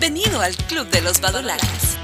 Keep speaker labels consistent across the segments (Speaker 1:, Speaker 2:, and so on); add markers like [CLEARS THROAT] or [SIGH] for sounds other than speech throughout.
Speaker 1: Bienvenido al Club de los Badulaques.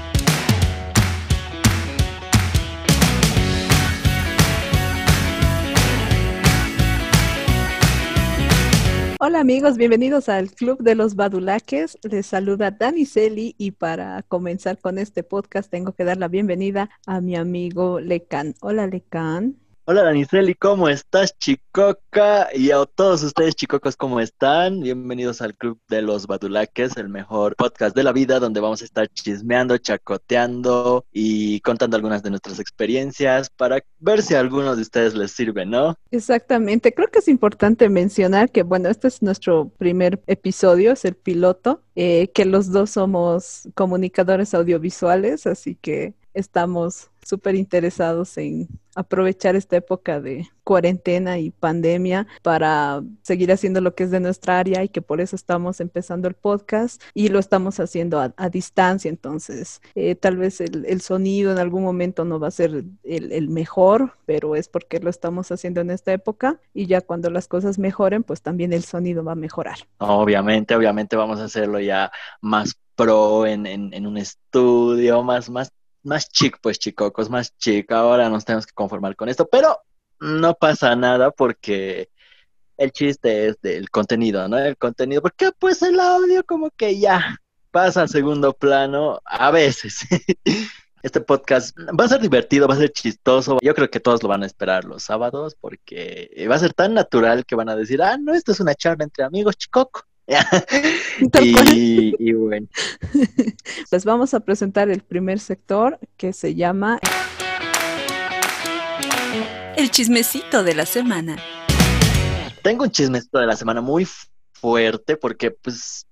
Speaker 2: Hola amigos, bienvenidos al Club de los Badulaques. Les saluda Dani Celi y para comenzar con este podcast tengo que dar la bienvenida a mi amigo Lecan. Hola Lecan.
Speaker 3: Hola Daniceli, ¿cómo estás, Chicoca? Y a todos ustedes, chicocos, ¿cómo están? Bienvenidos al Club de los Badulaques, el mejor podcast de la vida, donde vamos a estar chismeando, chacoteando y contando algunas de nuestras experiencias para ver si a algunos de ustedes les sirve, ¿no?
Speaker 2: Exactamente, creo que es importante mencionar que, bueno, este es nuestro primer episodio, es el piloto, eh, que los dos somos comunicadores audiovisuales, así que estamos súper interesados en aprovechar esta época de cuarentena y pandemia para seguir haciendo lo que es de nuestra área y que por eso estamos empezando el podcast y lo estamos haciendo a, distancia. Entonces, eh, tal vez el, sonido en algún momento no va a ser el, mejor, pero es porque lo estamos haciendo en esta época y ya cuando las cosas mejoren, pues también el sonido va a mejorar.
Speaker 3: Obviamente, obviamente vamos a hacerlo ya más pro en, en un estudio, más, más más chic, pues chicocos, más chic. Ahora nos tenemos que conformar con esto, pero no pasa nada porque el chiste es del contenido, ¿no? El contenido, porque pues el audio como que ya pasa a segundo plano a veces. [LAUGHS] Este podcast va a ser divertido, va a ser chistoso. Yo creo que todos lo van a esperar los sábados porque va a ser tan natural que van a decir, ah, no, esto es una charla entre amigos, chicoco. [LAUGHS] y, bueno. [LAUGHS]
Speaker 2: Pues vamos a presentar el primer sector que se llama
Speaker 1: El chismecito de la semana.
Speaker 3: Tengo un chismecito de la semana muy fuerte porque pues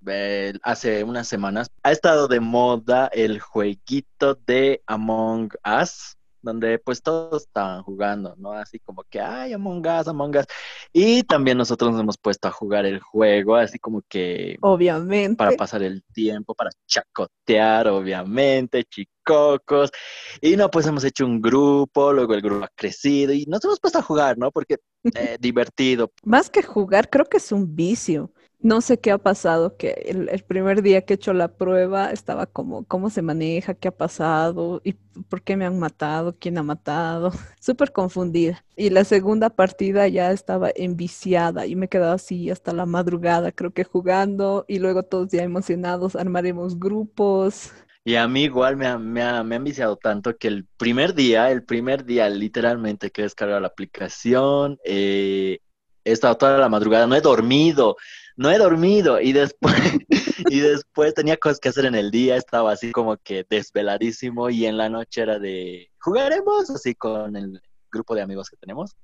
Speaker 3: hace unas semanas ha estado de moda el jueguito de Among Us donde pues todos estaban jugando, ¿no? Así como que, ay, Among Us, Among Us. Y también nosotros nos hemos puesto a jugar el juego, así como que...
Speaker 2: Obviamente.
Speaker 3: Para pasar el tiempo, para chacotear, obviamente, chicocos. Y no, pues hemos hecho un grupo, luego el grupo ha crecido y nos hemos puesto a jugar, ¿no? Porque eh, [LAUGHS] divertido.
Speaker 2: Más que jugar, creo que es un vicio no sé qué ha pasado, que el, primer día que he hecho la prueba estaba como, ¿cómo se maneja? ¿Qué ha pasado? ¿Y por qué me han matado? ¿Quién ha matado? [LAUGHS] Súper confundida. Y la segunda partida ya estaba enviciada y me quedaba así hasta la madrugada, creo que jugando y luego todos ya emocionados, armaremos grupos.
Speaker 3: Y a mí igual me ha, me, ha, me viciado tanto que el primer día, el primer día literalmente que he descargado la aplicación, eh, he estado toda la madrugada, no he dormido, no he dormido y después, [LAUGHS] y después tenía cosas que hacer en el día, estaba así como que desveladísimo y en la noche era de jugaremos así con el grupo de amigos que tenemos.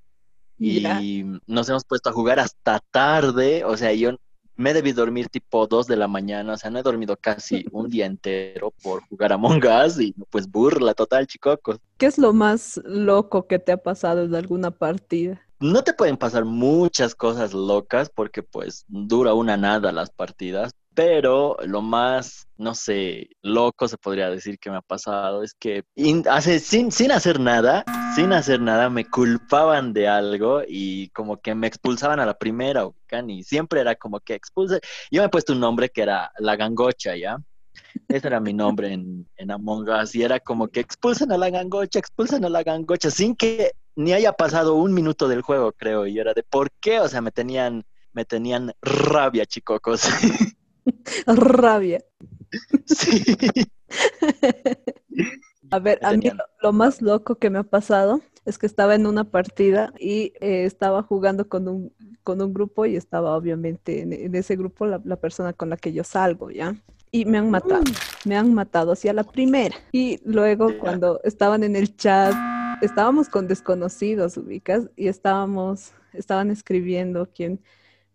Speaker 3: Y nos hemos puesto a jugar hasta tarde, o sea, yo me debí dormir tipo 2 de la mañana, o sea, no he dormido casi [LAUGHS] un día entero por jugar a Us y pues burla total, chicocos.
Speaker 2: ¿Qué es lo más loco que te ha pasado en alguna partida?
Speaker 3: No te pueden pasar muchas cosas locas porque pues dura una nada las partidas, pero lo más, no sé, loco se podría decir que me ha pasado es que hace, sin, sin hacer nada, sin hacer nada, me culpaban de algo y como que me expulsaban a la primera, y siempre era como que expulse. Yo me he puesto un nombre que era la gangocha, ¿ya? Ese era mi nombre en, en Among Us y era como que expulsen a la gangocha, expulsen a la gangocha, sin que ni haya pasado un minuto del juego, creo, y era de por qué, o sea, me tenían, me tenían rabia, chicocos. [LAUGHS]
Speaker 2: rabia. [LAUGHS]
Speaker 3: Sí.
Speaker 2: A ver, a mí lo, más loco que me ha pasado es que estaba en una partida y eh, estaba jugando con un, con un grupo y estaba obviamente en, ese grupo la, la, persona con la que yo salgo, ¿ya? Y me han matado, mm. me han matado hacia la primera. Y luego cuando estaban en el chat estábamos con desconocidos, ubicas, y estábamos, estaban escribiendo quién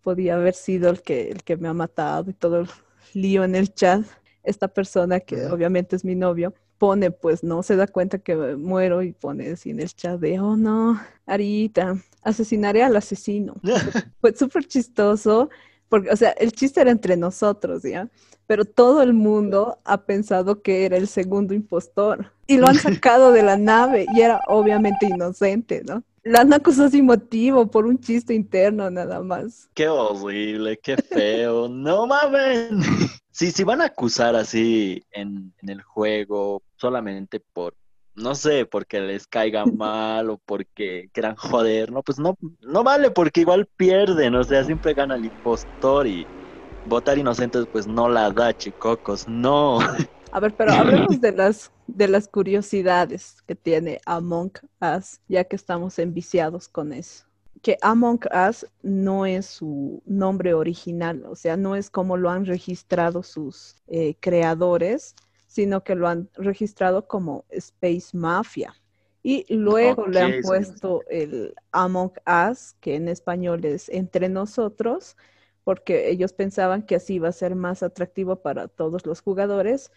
Speaker 2: podía haber sido el que, el que me ha matado y todo el lío en el chat. Esta persona, que obviamente es mi novio, pone, pues no se da cuenta que muero y pone así en el chat de, oh no, Arita, asesinaré al asesino. [LAUGHS] Fue súper chistoso, porque, o sea, el chiste era entre nosotros, ¿ya? pero todo el mundo ha pensado que era el segundo impostor y lo han [LAUGHS] sacado de la nave y era obviamente inocente, ¿no? La han acusado sin motivo por un chiste interno nada más.
Speaker 3: Qué horrible, qué feo, no mames. [LAUGHS] si, si van a acusar así en, en el juego solamente por, no sé, porque les caiga mal o porque quieran joder, no, pues no, no vale porque igual pierden, o sea, siempre gana el impostor y votar inocentes pues no la da, chicocos, no.
Speaker 2: A ver, pero hablemos de las, de las curiosidades que tiene Among Us, ya que estamos enviciados con eso. Que Among Us no es su nombre original, o sea, no es como lo han registrado sus eh, creadores, sino que lo han registrado como Space Mafia. Y luego le han
Speaker 3: sí.
Speaker 2: puesto el Among Us, que en español es entre nosotros, porque ellos pensaban que así iba a ser más atractivo para todos los jugadores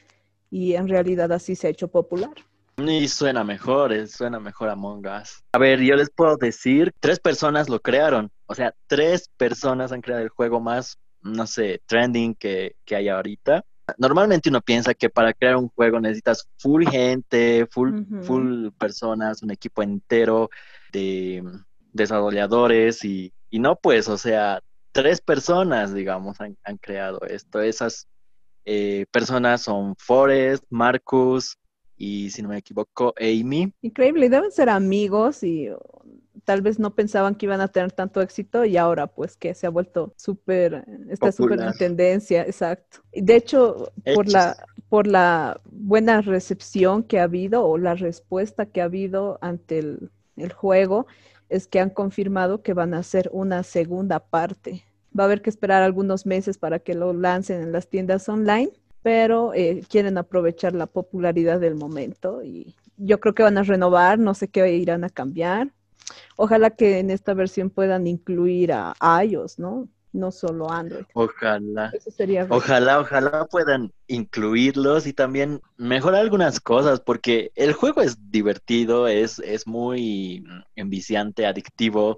Speaker 2: y en realidad así se ha hecho popular.
Speaker 3: Y suena mejor, eh, suena mejor Among Us. A ver, yo les puedo decir, tres personas lo crearon. O sea, tres personas han creado el juego más, no sé, trending que, que hay ahorita. Normalmente uno piensa que para crear un juego necesitas full gente, full, full personas, un equipo entero de desarrolladores y, y no pues, o sea, tres personas, digamos, han, han creado esto. Esas eh, personas son Forrest, Marcus y, si no me equivoco, Amy.
Speaker 2: Increíble, y deben ser amigos y tal vez no pensaban que iban a tener tanto éxito y ahora pues que se ha vuelto súper, está súper en tendencia, exacto. Y de hecho, por la, por la buena recepción que ha habido o la respuesta que ha habido ante el, el juego, es que han confirmado que van a hacer una segunda parte. Va a haber que esperar algunos meses para que lo lancen en las tiendas online, pero eh, quieren aprovechar la popularidad del momento y yo creo que van a renovar, no sé qué irán a cambiar. Ojalá que en esta versión puedan incluir a iOS, ¿no? No solo Android.
Speaker 3: Ojalá.
Speaker 2: Eso sería
Speaker 3: Ojalá, ojalá puedan incluirlos y también mejorar algunas cosas, porque el juego es divertido, es, es muy enviciante, adictivo,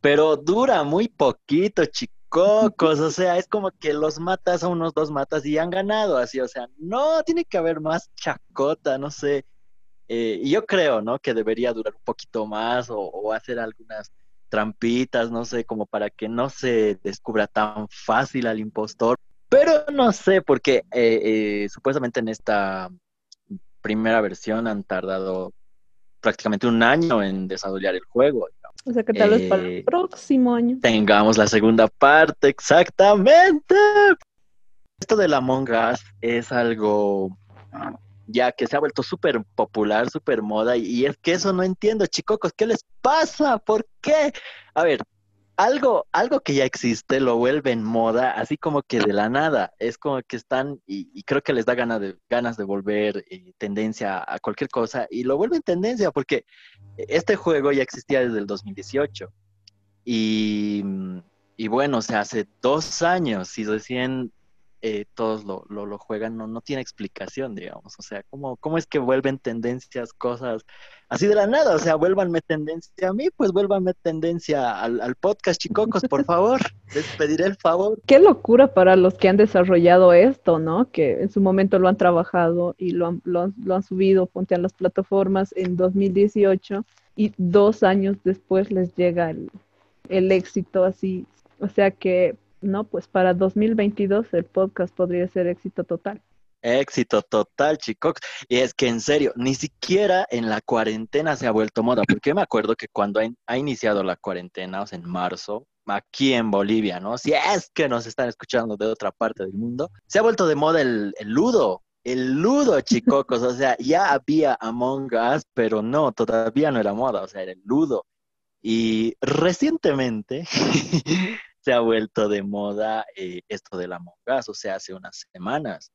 Speaker 3: pero dura muy poquito, chicocos, [LAUGHS] o sea, es como que los matas a unos dos matas y han ganado, así, o sea, no, tiene que haber más chacota, no sé. Eh, y yo creo, ¿no? Que debería durar un poquito más o, o hacer algunas trampitas, no sé, como para que no se descubra tan fácil al impostor. Pero no sé, porque eh, eh, supuestamente en esta primera versión han tardado prácticamente un año en desarrollar el juego.
Speaker 2: O sea que tal vez para el próximo año.
Speaker 3: Tengamos la segunda parte, exactamente. Esto del Among Us es algo ya que se ha vuelto súper popular, súper moda, y, es que eso no entiendo, chicocos, ¿qué les pasa? ¿Por qué? A ver, algo, algo que ya existe lo vuelven moda, así como que de la nada. Es como que están, y, y creo que les da ganas de, ganas de volver eh, tendencia a cualquier cosa, y lo vuelven tendencia porque este juego ya existía desde el 2018. Y, y bueno, o sea, hace dos años, y recién eh, todos lo, lo, lo juegan, no, no tiene explicación, digamos. O sea, ¿cómo, ¿cómo es que vuelven tendencias, cosas así de la nada? O sea, vuélvanme tendencia a mí, pues vuélvanme tendencia al, al podcast, chicocos, por favor. [LAUGHS] Les pediré el favor.
Speaker 2: Qué locura para los que han desarrollado esto, ¿no? Que en su momento lo han trabajado y lo han, lo han, lo han subido, ponte a las plataformas en 2018 y dos años después les llega el, el éxito así. O sea que, no, pues para 2022 el podcast podría ser éxito total.
Speaker 3: Éxito total, chicos. Y es que en serio, ni siquiera en la cuarentena se ha vuelto moda, porque me acuerdo que cuando ha, ha iniciado la cuarentena, o sea, en marzo, aquí en Bolivia, ¿no? Si es que nos están escuchando de otra parte del mundo, se ha vuelto de moda el, el ludo. El ludo, chicocos, o sea, ya había Among Us, pero no, todavía no era moda, o sea, era el ludo. Y recientemente [LAUGHS] se ha vuelto de moda eh, esto del Among Us, o sea, hace unas semanas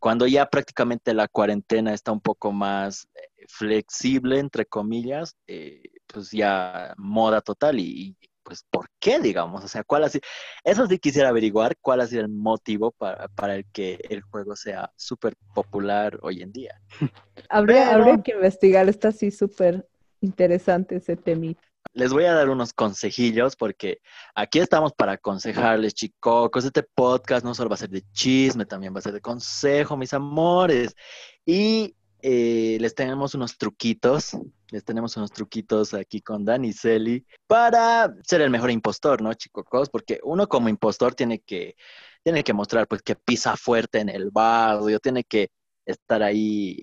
Speaker 3: cuando ya prácticamente la cuarentena está un poco más eh, flexible, entre comillas, eh, pues ya moda total y, y, pues ¿por qué, digamos? O sea, ¿cuál ha sido? Eso sí quisiera averiguar cuál ha sido el motivo para, para el que el juego sea súper popular hoy en día. [LAUGHS]
Speaker 2: Habría,
Speaker 3: Pero-
Speaker 2: habría que investigar, está así súper interesante ese temita.
Speaker 3: Les voy a dar unos consejillos porque aquí estamos para aconsejarles, chicocos. Este podcast no solo va a ser de chisme, también va a ser de consejo, mis amores. Y eh, les tenemos unos truquitos, les tenemos unos truquitos aquí con Dani Celi para ser el mejor impostor, ¿no, chicocos? Porque uno como impostor tiene que tiene que mostrar pues que pisa fuerte en el barrio, tiene que estar ahí,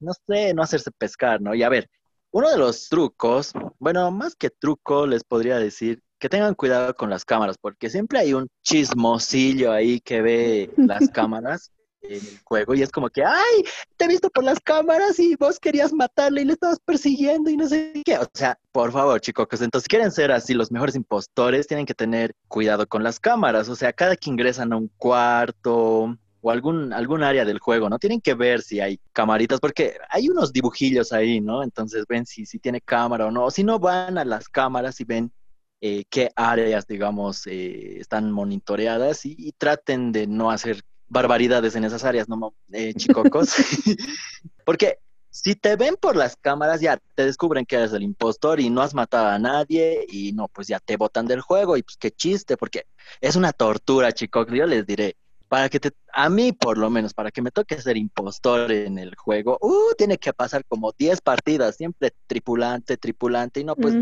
Speaker 3: no sé, no hacerse pescar, ¿no? Y a ver, uno de los trucos, bueno, más que truco, les podría decir que tengan cuidado con las cámaras, porque siempre hay un chismosillo ahí que ve [LAUGHS] las cámaras en el juego y es como que, ay, te he visto por las cámaras y vos querías matarle y le estabas persiguiendo y no sé qué. O sea, por favor, chicos, entonces quieren ser así los mejores impostores, tienen que tener cuidado con las cámaras. O sea, cada que ingresan a un cuarto o algún, algún área del juego, ¿no? Tienen que ver si hay camaritas, porque hay unos dibujillos ahí, ¿no? Entonces ven si, si tiene cámara o no. O si no, van a las cámaras y ven eh, qué áreas, digamos, eh, están monitoreadas y, traten de no hacer barbaridades en esas áreas, ¿no, eh, chicocos? [LAUGHS] Porque si te ven por las cámaras, ya te descubren que eres el impostor y no has matado a nadie y no, pues ya te botan del juego y pues qué chiste, porque es una tortura, chicos. Yo les diré, para que te, a mí por lo menos, para que me toque ser impostor en el juego, uh, tiene que pasar como 10 partidas, siempre tripulante, tripulante, y no, pues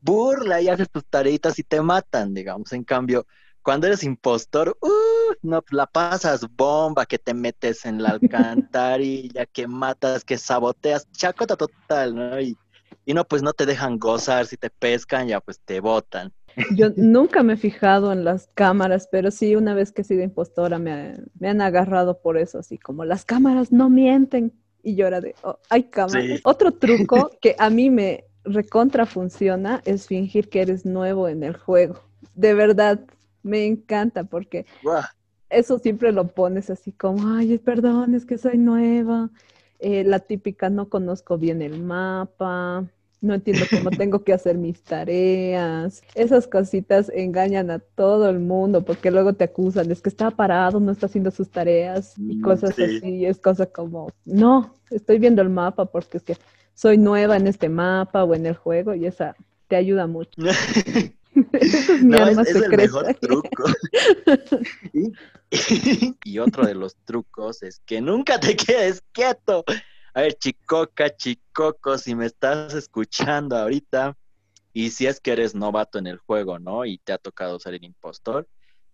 Speaker 3: burla y haces tus tareitas y te matan, digamos. En cambio, cuando eres impostor, uh, no, pues, la pasas bomba, que te metes en la [LAUGHS] alcantarilla, que matas, que saboteas, chacota total, ¿no? Y, y no, pues no te dejan gozar, si te pescan, ya pues te botan.
Speaker 2: Yo [LAUGHS] nunca me he fijado en las cámaras, pero sí, una vez que he sido impostora me, me han agarrado por eso, así como las cámaras no mienten. Y yo era de, oh, hay cámaras. Otro truco [LAUGHS] que a mí me recontra funciona es fingir que eres nuevo en el juego. De verdad, me encanta porque eso siempre lo pones así como, ay, perdón, es que soy nueva. Eh, la típica, no conozco bien el mapa, no entiendo cómo tengo que hacer mis tareas. Esas cositas engañan a todo el mundo porque luego te acusan, es que está parado, no está haciendo sus tareas y mm, cosas así. Es cosa como, no, estoy viendo el mapa porque es que soy nueva en este mapa o en el juego y esa te ayuda mucho. [LAUGHS]
Speaker 3: es mi no, es, el mejor truco. [LAUGHS] [LAUGHS] y, otro de los trucos es que nunca te quedes quieto. A ver, chicoca, chicoco, si me estás escuchando ahorita y si es que eres novato en el juego, ¿no? Y te ha tocado ser el impostor,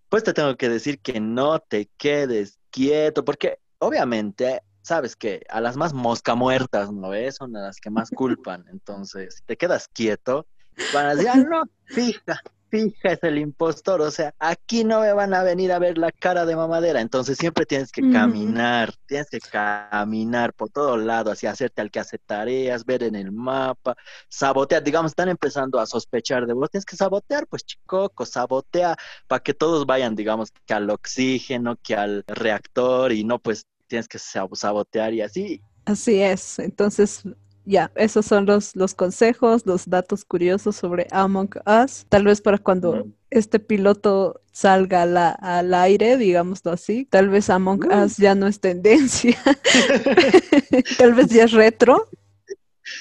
Speaker 3: pues te tengo que decir que no te quedes quieto, porque obviamente sabes que a las más mosca muertas, ¿no ves? Son las que más culpan. Entonces, si te quedas quieto, van a decir, ah, no, fija, fija es el impostor, o sea, aquí no me van a venir a ver la cara de mamadera, entonces siempre tienes que caminar, tienes que caminar por todo lado, así hacerte al que hace tareas, ver en el mapa, sabotear, digamos, están empezando a sospechar de vos, tienes que sabotear, pues chicoco, sabotea para que todos vayan, digamos, que al oxígeno, que al reactor y no, pues tienes que sabotear y así.
Speaker 2: Así es, entonces ya, esos son los, los consejos, los datos curiosos sobre Among Us. Tal vez para cuando este piloto salga al aire, digámoslo así, tal vez Among Us ya no es tendencia. [LAUGHS] [LAUGHS] tal vez ya es retro.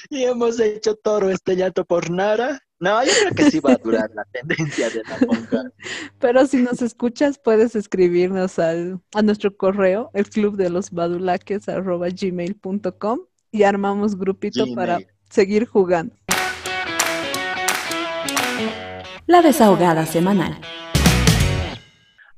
Speaker 3: Y hemos hecho toro este llanto por Nara. No, yo creo que sí va a durar la tendencia de Among Us.
Speaker 2: Pero si nos escuchas, puedes escribirnos al, a nuestro correo, el club de los badulaques arroba gmail.com y armamos grupito para seguir jugando.
Speaker 1: La desahogada semanal.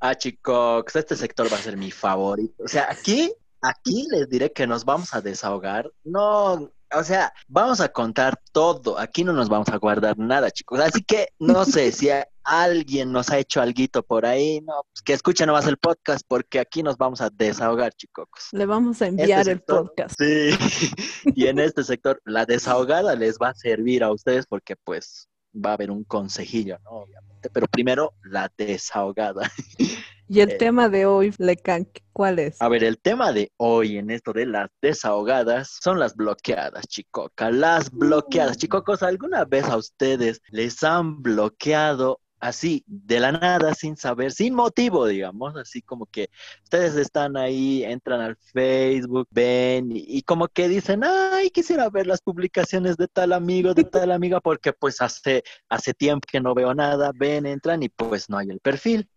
Speaker 3: Ah, chicos, este sector va a ser mi favorito. O sea, aquí, aquí les diré que nos vamos a desahogar. No, o sea, vamos a contar todo. Aquí no nos vamos a guardar nada, chicos. Así que no [LAUGHS] sé si alguien nos ha hecho algo por ahí, no, pues que escuchen nomás el podcast porque aquí nos vamos a desahogar, chicos.
Speaker 2: Le vamos a enviar este el podcast.
Speaker 3: Sí, [LAUGHS] y en este sector la desahogada les va a servir a ustedes porque pues va a haber un consejillo, ¿no? Obviamente, pero primero la desahogada. [LAUGHS]
Speaker 2: Y el eh, tema de hoy, Lecan, ¿cuál es?
Speaker 3: A ver, el tema de hoy en esto de las desahogadas son las bloqueadas, chicoca. Las bloqueadas, chicocos, ¿alguna vez a ustedes les han bloqueado así, de la nada, sin saber, sin motivo, digamos, así como que ustedes están ahí, entran al Facebook, ven y, como que dicen, ay, quisiera ver las publicaciones de tal amigo, de tal amiga, porque pues hace, hace tiempo que no veo nada, ven, entran y pues no hay el perfil.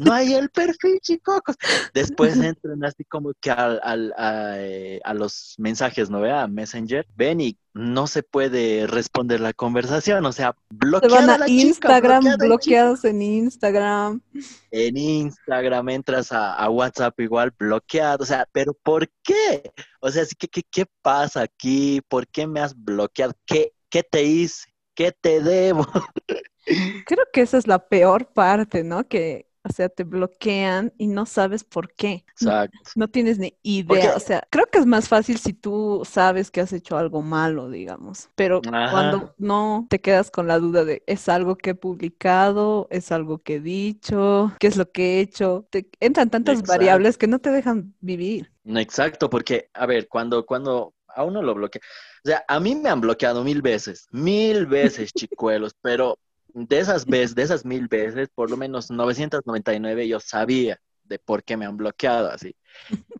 Speaker 3: No hay el perfil, chicocos. Después entran así como que al, al, a, eh, a, los mensajes, ¿no? A Messenger, ven y no se puede responder la conversación, o sea, bloqueada
Speaker 2: a Instagram, bloqueados en Instagram.
Speaker 3: En Instagram entras a, a, WhatsApp igual bloqueado, o sea, pero ¿por qué? O sea, ¿qué, qué, qué pasa aquí? ¿Por qué me has bloqueado? ¿Qué, qué te hice? ¿Qué te debo?
Speaker 2: Creo que esa es la peor parte, ¿no? Que, o sea, te bloquean y no sabes por qué.
Speaker 3: Exacto.
Speaker 2: No, tienes ni idea. O sea, creo que es más fácil si tú sabes que has hecho algo malo, digamos. Pero cuando no te quedas con la duda de es algo que he publicado, es algo que he dicho, qué es lo que he hecho, te entran tantas variables que no te dejan vivir.
Speaker 3: Exacto, porque, a ver, cuando, cuando a uno lo bloquea. O sea, a mí me han bloqueado mil veces, mil veces, chicuelos, pero de esas veces, de esas mil veces, por lo menos 999 yo sabía de por qué me han bloqueado así.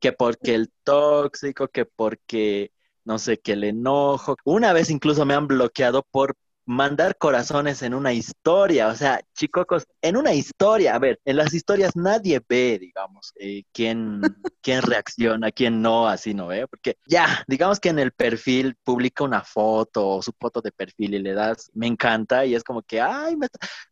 Speaker 3: Que porque el tóxico, que porque, no sé, que el enojo. Una vez incluso me han bloqueado por mandar corazones en una historia, o sea, chicos, en una historia, a ver, en las historias nadie ve, digamos, eh, quién, [LAUGHS] quién reacciona, quién no, así no ve, porque ya, digamos que en el perfil publica una foto o su foto de perfil y le das, me encanta y es como que, ay,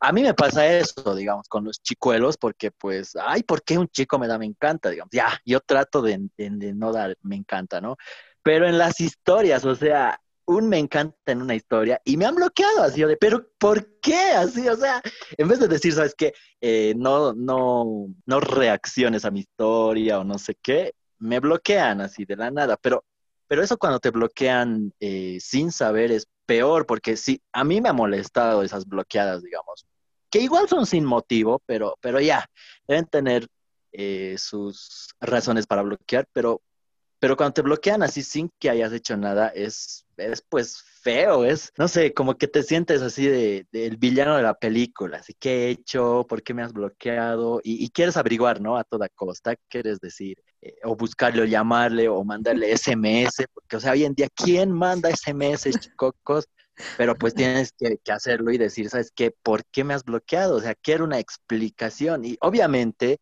Speaker 3: a mí me pasa eso, digamos, con los chicuelos, porque pues, ay, ¿por qué un chico me da me encanta? Digamos, ya, yo trato de, de no dar me encanta, ¿no? Pero en las historias, o sea, un me encanta en una historia y me han bloqueado así, de, pero ¿por qué así? O sea, en vez de decir, ¿sabes qué? Eh, no, no, no reacciones a mi historia o no sé qué, me bloquean así de la nada, pero, pero eso cuando te bloquean eh, sin saber es peor, porque sí, a mí me ha molestado esas bloqueadas, digamos, que igual son sin motivo, pero, pero ya, deben tener eh, sus razones para bloquear, pero pero cuando te bloquean así sin que hayas hecho nada, es, es pues feo, es, no sé, como que te sientes así de, del villano de la película, así, ¿qué he hecho? ¿Por qué me has bloqueado? Y, quieres averiguar, ¿no? A toda costa, quieres decir, eh, o buscarle o llamarle o mandarle [LAUGHS] SMS, porque, o sea, hoy en día, ¿quién manda SMS, chicocos? Pero pues tienes que, que, hacerlo y decir, ¿sabes qué? ¿Por qué me has bloqueado? O sea, quiero una explicación. Y obviamente,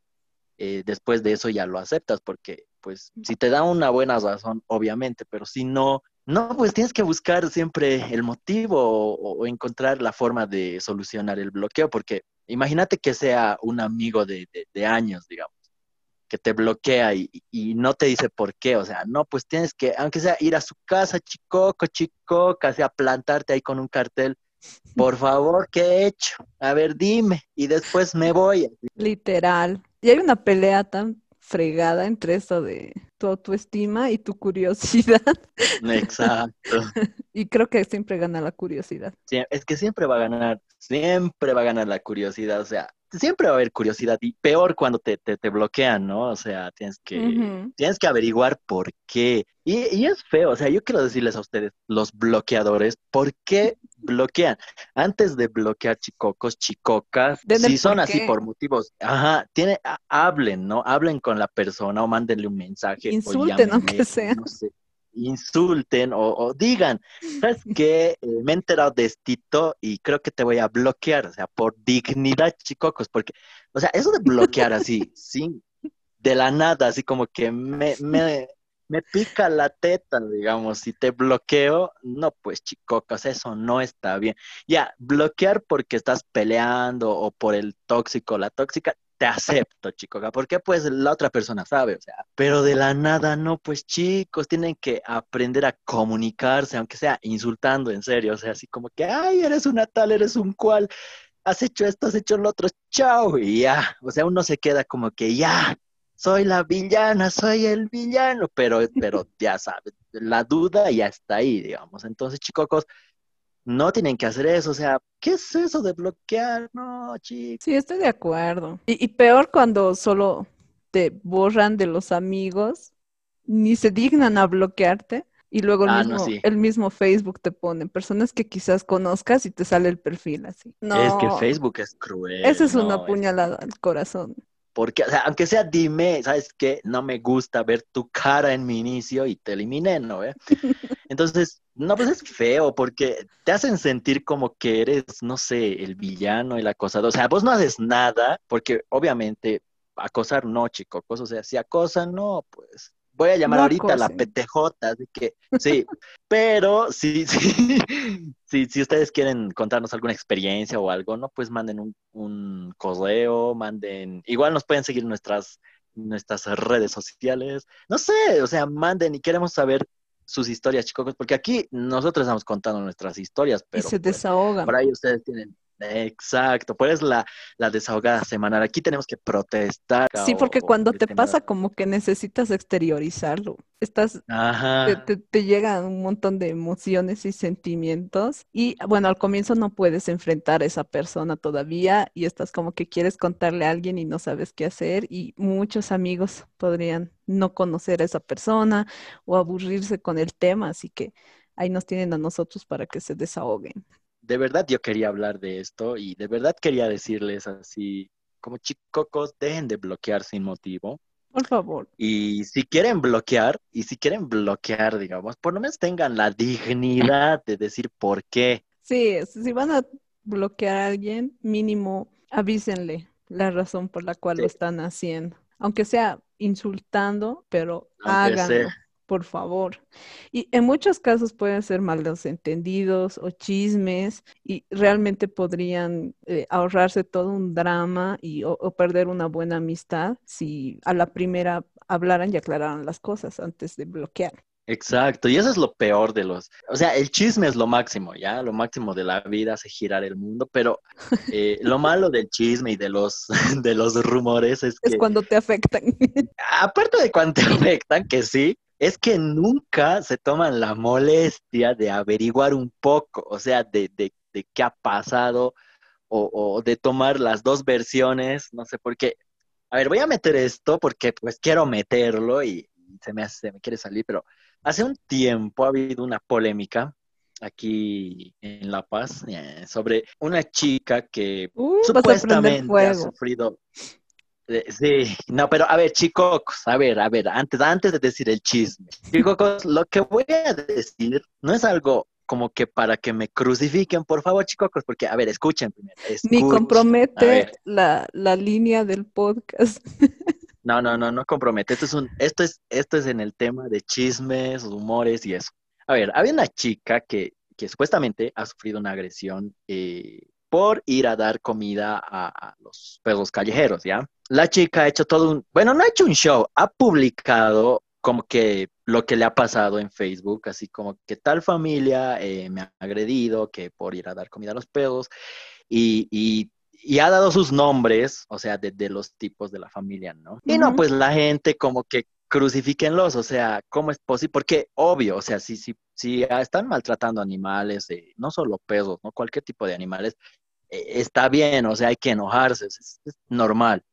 Speaker 3: eh, después de eso ya lo aceptas, porque pues si te da una buena razón, obviamente, pero si no, no, pues tienes que buscar siempre el motivo o, encontrar la forma de solucionar el bloqueo, porque imagínate que sea un amigo de, años, digamos, que te bloquea y, no te dice por qué, o sea, no, pues tienes que, aunque sea ir a su casa, chicoco, chico, casi a plantarte ahí con un cartel. Por favor, ¿qué he hecho? A ver, dime. Y después me voy.
Speaker 2: Literal. Y hay una pelea tan fregada entre eso de tu autoestima y tu curiosidad.
Speaker 3: Exacto. [LAUGHS]
Speaker 2: y creo que siempre gana la curiosidad.
Speaker 3: Sí, es que siempre va a ganar, siempre va a ganar la curiosidad. O sea, siempre va a haber curiosidad y peor cuando te, te, bloquean, ¿no? O sea, tienes que, tienes que averiguar por qué. Y, y, es feo, o sea, yo quiero decirles a ustedes, los bloqueadores, ¿por qué bloquean? Antes de bloquear chicocos, chicocas, si son así por motivos, ajá, tiene, hablen, ¿no? Hablen con la persona o mándenle un mensaje.
Speaker 2: Insulten, aunque sea. No sé
Speaker 3: insulten o, digan, ¿sabes [LAUGHS] qué? Eh, me he enterado de esto y creo que te voy a bloquear, o sea, por dignidad, chicocos, porque, o sea, eso de bloquear así, [LAUGHS] sin, de la nada, así como que me, me, me pica la teta, digamos, si te bloqueo, no, pues chicocos, eso no está bien. Ya, bloquear porque estás peleando o por el tóxico, la tóxica, te acepto, chico, porque pues la otra persona sabe, o sea, pero de la nada no, pues chicos, tienen que aprender a comunicarse, aunque sea insultando, en serio, o sea, así como que, ay, eres una tal, eres un cual, has hecho esto, has hecho lo otro, chao, y ya, o sea, uno se queda como que ya, soy la villana, soy el villano, pero, pero ya sabes, la duda ya está ahí, digamos, entonces, chicos, no tienen que hacer eso. O sea, ¿qué es eso de bloquear? No, chicos.
Speaker 2: Sí, estoy de acuerdo. Y, peor cuando solo te borran de los amigos, ni se dignan a bloquearte. Y luego el, ah, mismo, el mismo Facebook te pone personas que quizás conozcas y te sale el perfil así.
Speaker 3: No. Es que Facebook es cruel.
Speaker 2: Esa es una puñalada al corazón.
Speaker 3: Porque, o sea, aunque sea dime, ¿sabes qué? No me gusta ver tu cara en mi inicio y te eliminé, ¿no? [LAUGHS] Entonces, no, pues es feo porque te hacen sentir como que eres, no sé, el villano, el acosador. O sea, vos no haces nada porque obviamente acosar no, chico, o sea, si acosan, no, pues voy a llamar ahorita a la PTJ, así que sí, [LAUGHS] pero sí, sí, [LAUGHS] sí, si ustedes quieren contarnos alguna experiencia o algo, no, pues manden un, un correo, manden, igual nos pueden seguir nuestras nuestras redes sociales, no sé, o sea, manden y queremos saber sus historias, chicos, porque aquí nosotros estamos contando nuestras historias, pero
Speaker 2: y se
Speaker 3: pues,
Speaker 2: desahogan.
Speaker 3: por ahí ustedes tienen Exacto, pues la, la desahogada semanal. Aquí tenemos que protestar.
Speaker 2: Sí, porque cuando te pasa como que necesitas exteriorizarlo. Estás, te, te, llegan un montón de emociones y sentimientos y bueno, al comienzo no puedes enfrentar a esa persona todavía y estás como que quieres contarle a alguien y no sabes qué hacer y muchos amigos podrían no conocer a esa persona o aburrirse con el tema, así que ahí nos tienen a nosotros para que se desahoguen
Speaker 3: de verdad yo quería hablar de esto y de verdad quería decirles así, como chicos, dejen de bloquear sin motivo.
Speaker 2: Por favor.
Speaker 3: Y si quieren bloquear, y si quieren bloquear, digamos, por lo menos tengan la dignidad de decir por qué.
Speaker 2: Sí, si van a bloquear a alguien, mínimo avísenle la razón por la cual lo están haciendo. Aunque sea insultando, pero háganlo por favor. Y en muchos casos pueden ser malos entendidos o chismes y realmente podrían eh, ahorrarse todo un drama y, o, perder una buena amistad si a la primera hablaran y aclararan las cosas antes de bloquear.
Speaker 3: Exacto, y eso es lo peor de los, o sea, el chisme es lo máximo, ya, lo máximo de la vida hace girar el mundo, pero eh, lo malo del chisme y de los, [LAUGHS] de los rumores es que...
Speaker 2: Es cuando te afectan. [LAUGHS]
Speaker 3: Aparte de cuando te afectan, que sí, es que nunca se toman la molestia de averiguar un poco, o sea, de, de, de qué ha pasado o, de tomar las dos versiones, no sé por qué. A ver, voy a meter esto porque pues quiero meterlo y se me, hace, me quiere salir, pero hace un tiempo ha habido una polémica aquí en La Paz eh, sobre una chica que uh, supuestamente ha sufrido sí, no, pero a ver, chicos, a ver, a ver, antes, antes de decir el chisme, chicos, lo que voy a decir no es algo como que para que me crucifiquen, por favor, chicos, porque, a ver, escuchen primero.
Speaker 2: Ni compromete la, la, línea del podcast. [LAUGHS]
Speaker 3: No, no, no, no compromete. Esto es, un, esto, es, esto es en el tema de chismes, humores y eso. A ver, había una chica que, que supuestamente ha sufrido una agresión eh, por ir a dar comida a, los perros callejeros, ¿ya? La chica ha hecho todo un, bueno, no ha hecho un show, ha publicado como que lo que le ha pasado en Facebook, así como que tal familia eh, me ha agredido, que por ir a dar comida a los perros, y, y, ha dado sus nombres, o sea, de, los tipos de la familia, ¿no? Y no, pues la gente como que crucifíquenlos, o sea, ¿cómo es posible? Porque obvio, o sea, si, si, si están maltratando animales, eh, no solo perros, ¿no? Cualquier tipo de animales, está bien, o sea, hay que enojarse, es, normal,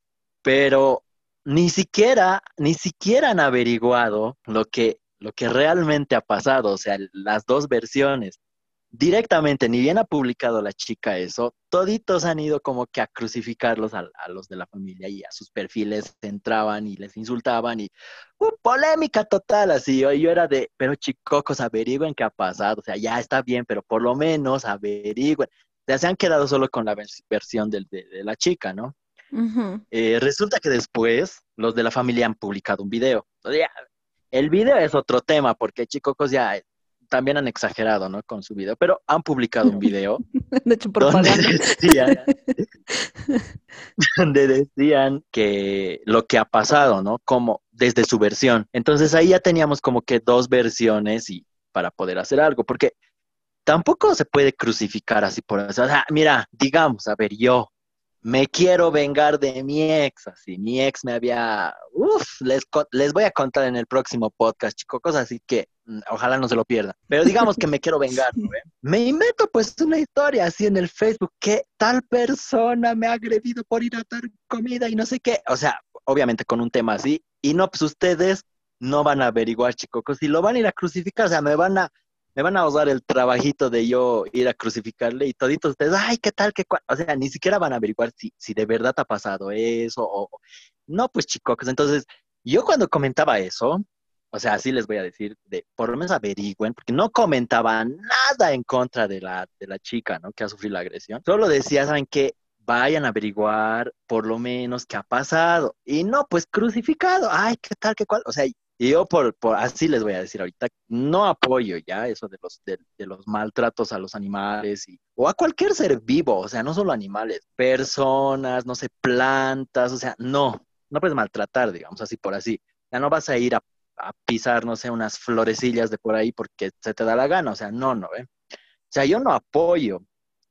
Speaker 3: pero ni siquiera, ni siquiera han averiguado lo que, lo que realmente ha pasado, o sea, las dos versiones. Directamente, ni bien ha publicado la chica eso, toditos han ido como que a crucificarlos a, los de la familia y a sus perfiles entraban y les insultaban y uh, polémica total, así. Yo, yo era de, pero chicos, averigüen qué ha pasado, o sea, ya está bien, pero por lo menos averigüen se han quedado solo con la versión de, la chica, ¿no? Eh, resulta que después los de la familia han publicado un video. el video es otro tema porque chicos ya también han exagerado, ¿no? Con su video, pero han publicado un [LAUGHS] video
Speaker 2: de hecho, donde, [LAUGHS]
Speaker 3: decían, [LAUGHS] donde decían que lo que ha pasado, ¿no? Como desde su versión. Entonces ahí ya teníamos como que dos versiones y para poder hacer algo, porque tampoco se puede crucificar así por eso. O sea, mira, digamos, a ver, yo me quiero vengar de mi ex, así, mi ex me había, uff, les, les voy a contar en el próximo podcast, chicos, así que mm, ojalá no se lo pierdan. Pero digamos que me quiero vengar, ¿no? [LAUGHS] Me invento pues una historia así en el Facebook que tal persona me ha agredido por ir a dar comida y no sé qué. O sea, obviamente con un tema así. Y no, pues ustedes no van a averiguar, chicos, si lo van a ir a crucificar, o sea, me van a me van a usar el trabajito de yo ir a crucificarle y toditos ustedes, ay, ¿qué tal? ¿Qué cual? O sea, ni siquiera van a averiguar si, si de verdad ha pasado eso o... No, pues chicos, entonces yo cuando comentaba eso, o sea, así les voy a decir, de, por lo menos averigüen, porque no comentaba nada en contra de la, de la chica, ¿no? Que ha sufrido la agresión. Solo decía, ¿saben qué? Vayan a averiguar por lo menos qué ha pasado. Y no, pues crucificado. Ay, ¿qué tal? ¿Qué cual? O sea, y yo por, por, así les voy a decir ahorita, no apoyo ya eso de los, de, los maltratos a los animales y, o a cualquier ser vivo, o sea, no solo animales, personas, no sé, plantas, o sea, no, no puedes maltratar, digamos así por así. Ya no vas a ir a, pisar, no sé, unas florecillas de por ahí porque se te da la gana, o sea, no, no, ¿eh? O sea, yo no apoyo,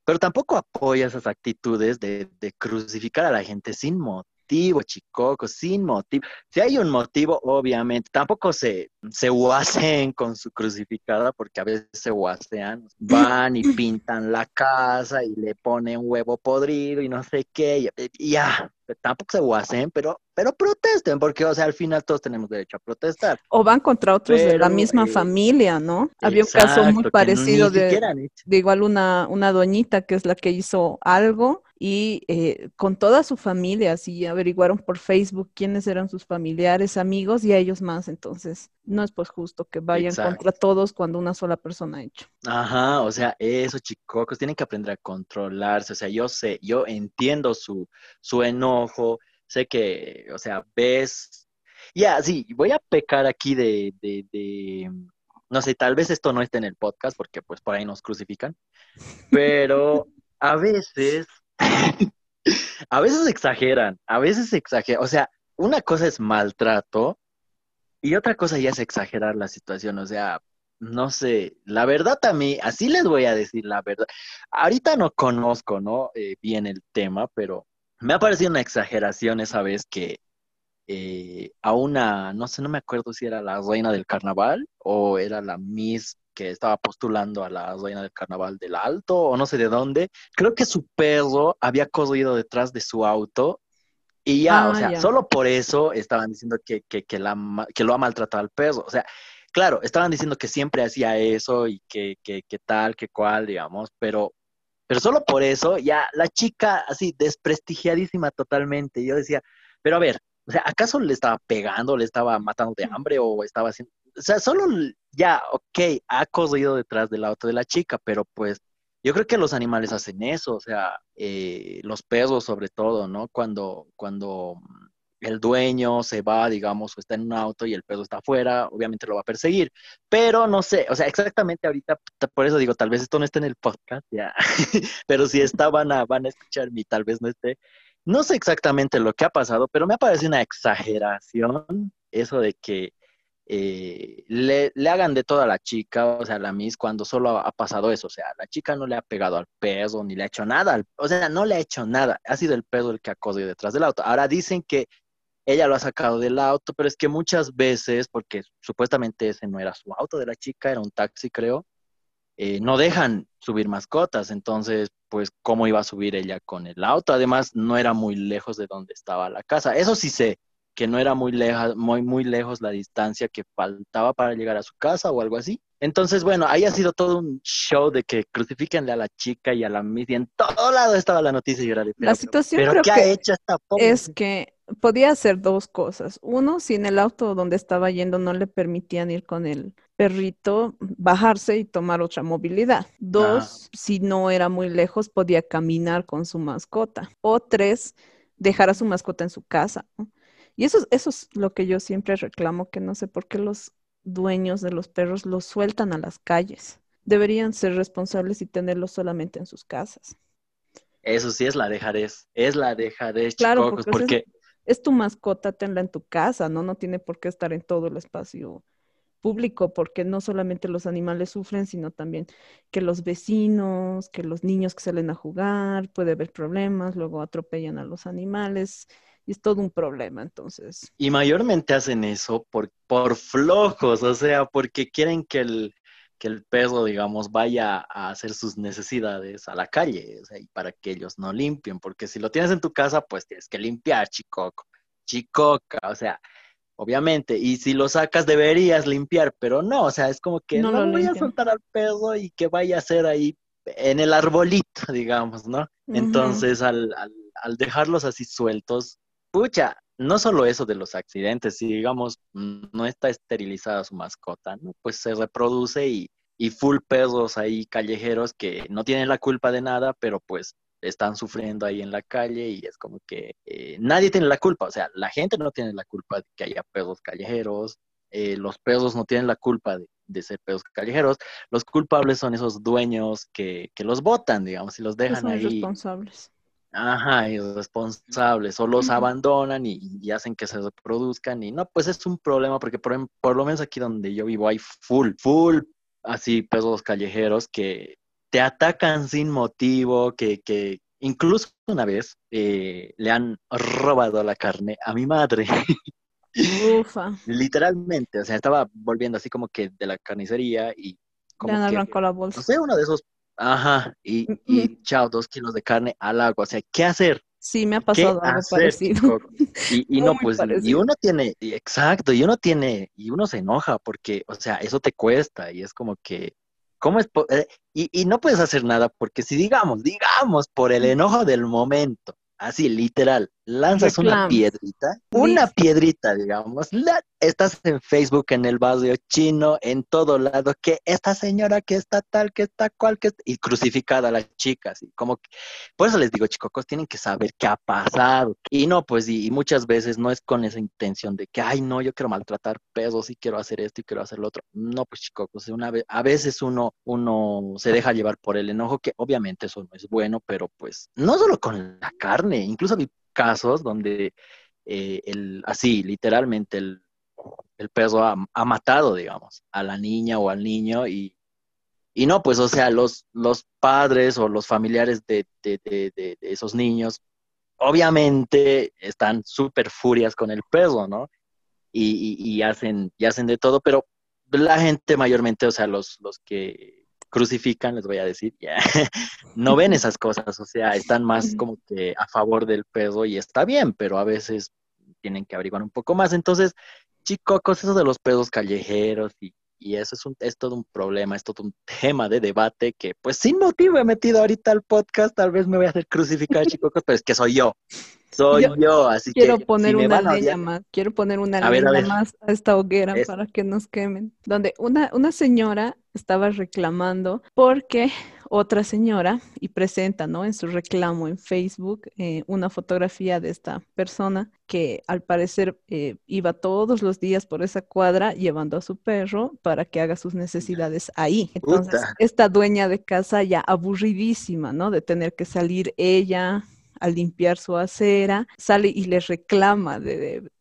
Speaker 3: pero tampoco apoyo esas actitudes de, de crucificar a la gente sin motivo motivo, chicoco, sin motivo. Si hay un motivo, obviamente, tampoco se, se [LAUGHS] con su crucificada, porque a veces se guasean, van y pintan la casa y le ponen huevo podrido y no sé qué, y, ya, tampoco se guasen, pero, pero protesten, porque, o sea, al final todos tenemos derecho a protestar.
Speaker 2: O van contra otros de la misma eh, familia, ¿no? Había un caso muy parecido de, de igual una, una doñita que es la que hizo algo y eh, con toda su familia, así averiguaron por Facebook quiénes eran sus familiares, amigos y a ellos más. Entonces, no es pues justo que vayan contra todos cuando una sola persona ha hecho.
Speaker 3: Ajá, o sea, esos chicocos tienen que aprender a controlarse. O sea, yo sé, yo entiendo su, su enojo, sé que, o sea, ves. Ya, sí, voy a pecar aquí de, de, de no sé, tal vez esto no esté en el podcast porque pues por ahí nos crucifican, [LAUGHS] pero a veces [LAUGHS] a veces exageran, a veces exageran. O sea, una cosa es maltrato y otra cosa ya es exagerar la situación. O sea, no sé, la verdad a mí, así les voy a decir la verdad. Ahorita no conozco, ¿no? Eh, bien el tema, pero me ha parecido una exageración esa vez que eh, a una, no sé, no me acuerdo si era la reina del carnaval o era la Miss que estaba postulando a la reina del carnaval del Alto o no sé de dónde. Creo que su perro había corrido detrás de su auto y ya, o ah, sea, solo por eso estaban diciendo que, que, que, la, que lo ha maltratado al perro. O sea, claro, estaban diciendo que siempre hacía eso y que, que, que tal, que cual, digamos, pero, pero solo por eso ya la chica así desprestigiadísima totalmente. Yo decía, pero a ver, o sea, ¿acaso le estaba pegando, le estaba matando de hambre o estaba haciendo o sea, solo ya, ok, ha corrido detrás del auto de la chica, pero pues yo creo que los animales hacen eso, o sea, eh, los perros sobre todo, ¿no? Cuando, cuando el dueño se va, digamos, o está en un auto y el perro está afuera, obviamente lo va a perseguir, pero no sé, o sea, exactamente ahorita, por eso digo, tal vez esto no esté en el podcast, ya, [LAUGHS] pero si está, van a, van a escucharme y tal vez no esté. No sé exactamente lo que ha pasado, pero me ha parecido una exageración eso de que eh, le, hagan de toda la chica, o sea, la Miss, cuando solo ha, pasado eso, o sea, la chica no le ha pegado al pedo, ni le ha hecho nada, o sea, no le ha hecho nada, ha sido el pedo el que ha corrido detrás del auto. Ahora dicen que ella lo ha sacado del auto, pero es que muchas veces, porque supuestamente ese no era su auto de la chica, era un taxi, creo, eh, no dejan subir mascotas, entonces, pues, ¿cómo iba a subir ella con el auto? Además, no era muy lejos de donde estaba la casa. Eso sí sé, que no era muy, leja, muy, muy lejos la distancia que faltaba para llegar a su casa o algo así. Entonces, bueno, ahí ha sido todo un show de que crucifiquenle a la chica y a la misma. en todo lado estaba la noticia y era de,
Speaker 2: La situación creo que ha hecho esta es que podía hacer dos cosas. Uno, si en el auto donde estaba yendo no le permitían ir con el perrito, bajarse y tomar otra movilidad. Dos, si no era muy lejos, podía caminar con su mascota. O tres, dejar a su mascota en su casa. Y eso, eso es lo que yo siempre reclamo, que no sé por qué los dueños de los perros los sueltan a las calles. Deberían ser responsables y tenerlos solamente en sus casas.
Speaker 3: Eso sí es la dejadez, es la dejadez, claro, porque,
Speaker 2: Es, tu mascota, tenla en tu casa, ¿no? No tiene por qué estar en todo el espacio público, porque no solamente los animales sufren, sino también que los vecinos, que los niños que salen a jugar, puede haber problemas, luego atropellan a los animales es todo un problema, entonces.
Speaker 3: Y mayormente hacen eso por, por flojos, o sea, porque quieren que el, que el perro, digamos, vaya a hacer sus necesidades a la calle, o sea, y para que ellos no limpien, porque si lo tienes en tu casa, pues tienes que limpiar, chicoco, chicoca, o sea, obviamente. Y si lo sacas deberías limpiar, pero no, o sea, es como que
Speaker 2: No
Speaker 3: no,
Speaker 2: lo
Speaker 3: voy a soltar al perro y que vaya a ser ahí en el arbolito, [LAUGHS] digamos, ¿no? Entonces, al, al, al dejarlos así sueltos, pucha, no solo eso de los accidentes, si digamos no está esterilizada su mascota, ¿no? Pues se reproduce y, y full perros ahí callejeros que no tienen la culpa de nada, pero pues están sufriendo ahí en la calle y es como que eh, nadie tiene la culpa, o sea, la gente no tiene la culpa de que haya perros callejeros, eh, los perros no tienen la culpa de, de ser perros callejeros, los culpables son esos dueños que, que los botan, digamos, y los dejan
Speaker 2: son
Speaker 3: ahí.
Speaker 2: irresponsables.
Speaker 3: Ajá, irresponsables, o los abandonan y, y hacen que se reproduzcan y no, pues es un problema porque por, em- por lo menos aquí donde yo vivo hay full, full, así perros callejeros que te atacan sin motivo, que, que incluso una vez eh, le han robado la carne a mi madre,
Speaker 2: Ufa, [LAUGHS]
Speaker 3: literalmente, o sea, estaba volviendo así como que de la carnicería y
Speaker 2: le
Speaker 3: como
Speaker 2: han
Speaker 3: que
Speaker 2: arrancado la
Speaker 3: no
Speaker 2: bolsa.
Speaker 3: sé, uno de esos, ajá, y,
Speaker 2: Mm,
Speaker 3: y chao, dos kilos de carne al agua, o sea, ¿qué hacer?
Speaker 2: Sí, me ha
Speaker 3: ¿Qué
Speaker 2: pasado algo
Speaker 3: hacer,
Speaker 2: parecido. [LAUGHS]
Speaker 3: Y, y no, pues, y uno tiene, y exacto, y uno tiene, y uno se enoja porque, o sea, eso te cuesta y es como que, ¿cómo es? eh, y, y no puedes hacer nada porque si digamos, digamos, por el enojo del momento, así literal, lanzas una piedrita, una piedrita, digamos, la- estás en Facebook, en el barrio chino, en todo lado, que esta señora que está tal, que está cual, que y crucificada a las chicas, y como que, por eso les digo, chicos, tienen que saber qué ha pasado, y no, pues, y, y muchas veces no es con esa intención de que, ay, no, yo quiero maltratar perros y quiero hacer esto y quiero hacer lo otro, no, pues, chicos, una vez, a veces uno, uno se deja llevar por el enojo, que obviamente eso no es bueno, pero pues, no solo con la carne, incluso vi casos donde eh, el, así, literalmente, el, el perro ha, matado, digamos, a la niña o al niño y, y no, pues, o sea, los, los padres o los familiares de, de, de esos niños, obviamente están súper furias con el perro, ¿no? Y, y, y hacen, y hacen de todo, pero la gente mayormente, o sea, los, los que crucifican, les voy a decir, ya, [LAUGHS] no ven esas cosas, o sea, están más como que a favor del perro y está bien, pero a veces tienen que averiguar un poco más. Entonces, chicos, eso de los perros callejeros y, y eso es, un, es todo un problema, es todo un tema de debate que, pues, sin motivo he metido ahorita al podcast, tal vez me voy a hacer crucificar, [LAUGHS] chicos, pero es que soy yo. Soy yo,
Speaker 2: Yo
Speaker 3: así
Speaker 2: Quiero
Speaker 3: que
Speaker 2: poner
Speaker 3: si me
Speaker 2: una
Speaker 3: van
Speaker 2: leña más, quiero poner una
Speaker 3: A ver, a
Speaker 2: leña
Speaker 3: ver.
Speaker 2: más a esta hoguera
Speaker 3: Es-
Speaker 2: para que nos quemen. Donde una, una señora estaba reclamando porque otra señora, y presenta, ¿no? En su reclamo en Facebook eh, una fotografía de esta persona que al parecer eh, iba todos los días por esa cuadra llevando a su perro para que haga sus necesidades ahí. Entonces,
Speaker 3: Puta.
Speaker 2: esta dueña de casa ya aburridísima, ¿no? De tener que salir ella a limpiar su acera, sale y le reclama de, de,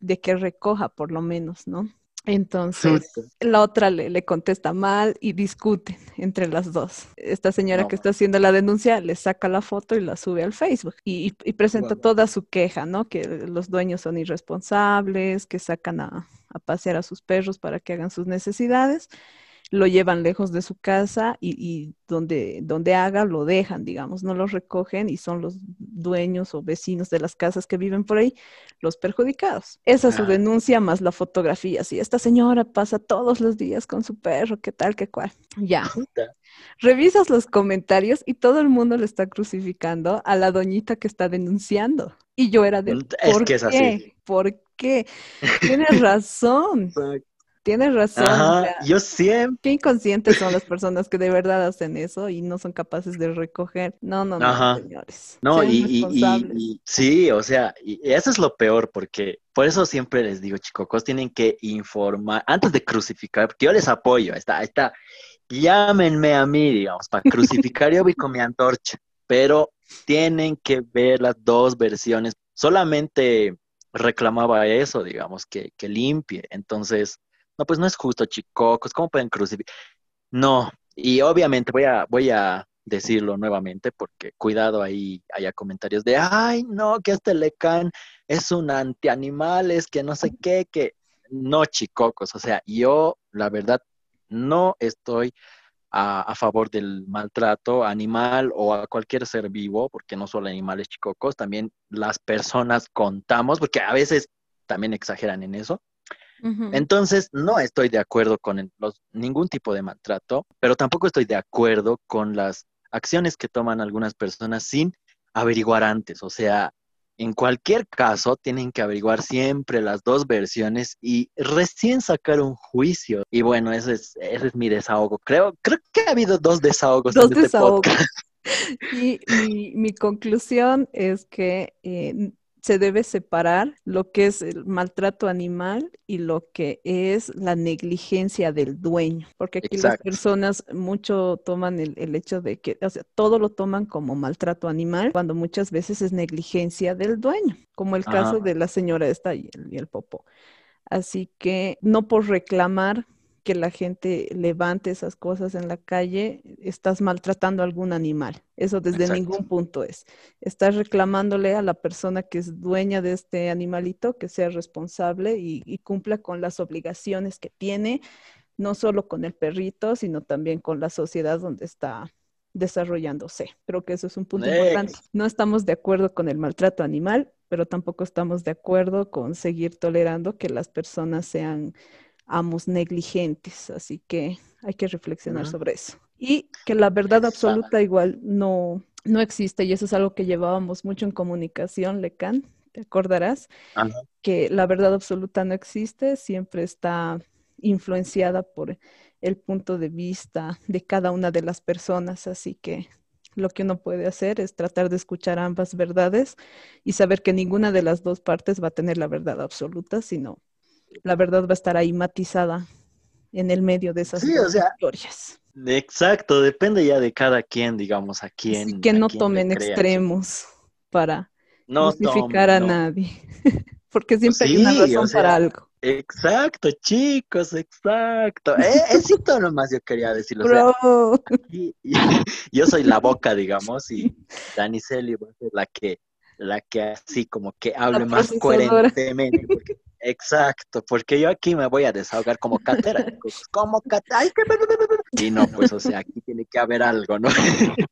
Speaker 2: de que recoja por lo menos, ¿no? Entonces, la otra le, le contesta mal y discuten entre las dos. Esta señora
Speaker 3: No,
Speaker 2: que está haciendo la denuncia le saca la foto y la sube al Facebook y, y- presenta toda su queja, ¿no? Que los dueños son irresponsables, que sacan a, a pasear a sus perros para que hagan sus necesidades, lo llevan lejos de su casa y, y donde, donde haga lo dejan, digamos, no los recogen y son los dueños o vecinos de las casas que viven por ahí los perjudicados. Esa es su denuncia más la fotografía. Si esta señora pasa todos los días con su perro, qué tal, qué cual. Ya. Revisas los comentarios y todo el mundo le está crucificando a la doñita que está denunciando. Y yo era de,
Speaker 3: es
Speaker 2: ¿por
Speaker 3: que es así.
Speaker 2: qué? ¿Por qué? [LAUGHS] Tienes razón, tienes razón. o
Speaker 3: Ajá,
Speaker 2: sea,
Speaker 3: yo siempre.
Speaker 2: Qué inconscientes son las personas que de verdad hacen eso y no son capaces de recoger. No, no, no,
Speaker 3: Ajá.
Speaker 2: señores.
Speaker 3: No, y, y- y- sí, o sea, eso es lo peor, porque por eso siempre les digo, chicos, tienen que informar antes de crucificar, porque yo les apoyo, está, está. Llámenme a mí, digamos, para crucificar, yo voy con mi antorcha, pero tienen que ver las dos versiones. Solamente reclamaba eso, digamos, que, que limpie. Entonces, no, pues no es justo, chicos, ¿cómo pueden crucificar? No, y obviamente voy a, voy a decirlo nuevamente porque cuidado ahí haya comentarios de, ay, no, que este lecán es un antianimal, es que no sé qué, que no, chicocos, o sea, yo la verdad no estoy a, a favor del maltrato animal o a cualquier ser vivo, porque no solo animales chicocos, también las personas contamos, porque a veces también exageran en eso. Entonces, no estoy de acuerdo con los, ningún tipo de maltrato, pero tampoco estoy de acuerdo con las acciones que toman algunas personas sin averiguar antes. O sea, en cualquier caso, tienen que averiguar siempre las dos versiones y recién sacar un juicio. Y bueno, ese es, ese es mi desahogo. Creo, creo que ha habido dos desahogos
Speaker 2: dos en este desahogos. [LAUGHS] Y, mi conclusión es que eh, se debe separar lo que es el maltrato animal y lo que es la negligencia del dueño, porque aquí las personas mucho toman el, hecho de que, o sea, todo lo toman como maltrato animal, cuando muchas veces es negligencia del dueño, como el caso de la señora esta y el, y el popo. Así que no por reclamar que la gente levante esas cosas en la calle, estás maltratando a algún animal. Eso desde ningún punto es. Estás reclamándole a la persona que es dueña de este animalito que sea responsable y, cumpla con las obligaciones que tiene, no solo con el perrito, sino también con la sociedad donde está desarrollándose. Creo que eso es un punto importante. No estamos de acuerdo con el maltrato animal, pero tampoco estamos de acuerdo con seguir tolerando que las personas sean amos negligentes, así que hay que reflexionar sobre eso. Y que la verdad absoluta igual no, no existe, y eso es algo que llevábamos mucho en comunicación, Lecan, te acordarás, que la verdad absoluta no existe, siempre está influenciada por el punto de vista de cada una de las personas, así que lo que uno puede hacer es tratar de escuchar ambas verdades y saber que ninguna de las dos partes va a tener la verdad absoluta, sino la verdad va a estar ahí matizada en el medio de esas historias.
Speaker 3: Exacto, depende ya de cada quien, digamos, a quién.
Speaker 2: que no tomen extremos para no justificar a nadie, [LAUGHS] porque siempre hay una razón para algo.
Speaker 3: Exacto, chicos, exacto. Eh, eso nomás yo quería decirlo. [LAUGHS] yo soy la boca, digamos, y Dani Celi va a ser la que, la que así como que hable más coherentemente. Porque Exacto, porque yo aquí me voy a desahogar como catera, [LAUGHS] como catera, y no, pues, o sea, aquí tiene que haber algo, ¿no? [LAUGHS]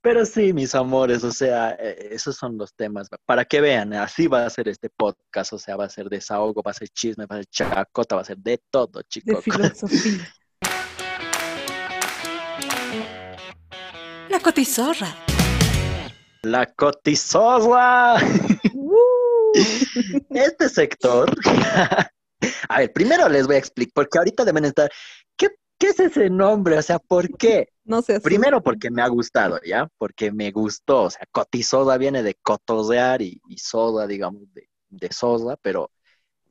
Speaker 3: Pero sí, mis amores, o sea, eh, esos son los temas. Para que vean, así va a ser este podcast, o sea, va a ser desahogo, va a ser chisme, va a ser chacota, va a ser de todo, chicos.
Speaker 1: La cotizorra.
Speaker 3: La cotizorra. [LAUGHS] Este sector, [LAUGHS] a ver, primero les voy a explicar, porque ahorita deben estar, ¿qué, es ese nombre? O sea, ¿por qué? [LAUGHS]
Speaker 2: No sé.
Speaker 3: Primero porque me ha gustado, ¿ya? Porque me gustó, o sea, cotizoda viene de cotosear y, soda, digamos, de, de soda, pero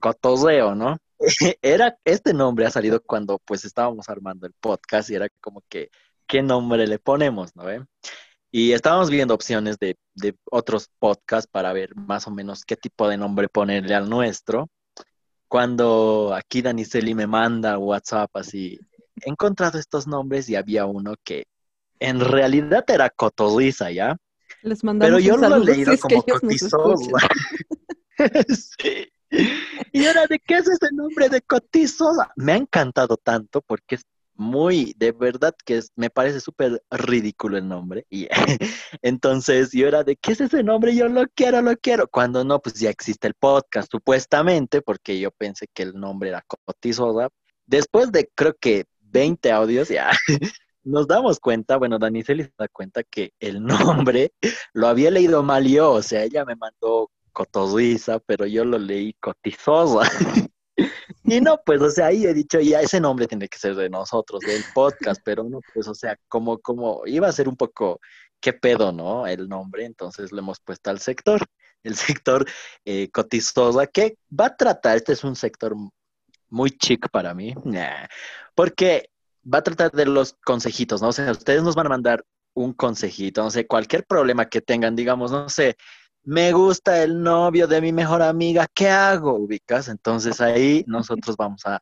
Speaker 3: cotoseo, ¿no? [LAUGHS] Era, este nombre ha salido cuando pues estábamos armando el podcast y era como que, ¿qué nombre le ponemos, no? Y estábamos viendo opciones de, otros podcasts para ver más o menos qué tipo de nombre ponerle al nuestro. Cuando aquí Daniceli me manda WhatsApp así, he encontrado estos nombres y había uno que en realidad era Cotorriza, ¿ya?
Speaker 2: Les Pero yo lo he leído como
Speaker 3: Cotizosa. [LAUGHS] sí. Y ahora, ¿de qué es ese nombre de Cotizosa? Me ha encantado tanto porque es muy, de verdad que me parece súper ridículo el nombre. Y [LAUGHS] entonces yo era de, ¿qué es ese nombre? Yo lo quiero, lo quiero. Cuando no, pues ya existe el podcast, supuestamente, porque yo pensé que el nombre era Cotizoda. Después de creo que 20 audios, ya [LAUGHS] nos damos cuenta, bueno, Daniceli se da cuenta que el [LAUGHS] nombre lo había leído mal yo, o sea, ella me mandó Cotosuiza, pero yo lo leí Cotizosa. Y no, pues, o sea, ahí he dicho, ya ese nombre tiene que ser de nosotros, del podcast, [LAUGHS] pero no, pues, o sea, como, como iba a ser un poco, qué pedo, ¿no? El nombre, entonces le hemos puesto al sector, el sector eh, cotizosa, que va a tratar, este es un sector muy chic para mí, porque va a tratar de los consejitos, ¿no? O sea, ustedes nos van a mandar un consejito, no sé, cualquier problema que tengan, digamos, no sé, me gusta el novio de mi mejor amiga, ¿qué hago? Ubicas, entonces ahí nosotros vamos a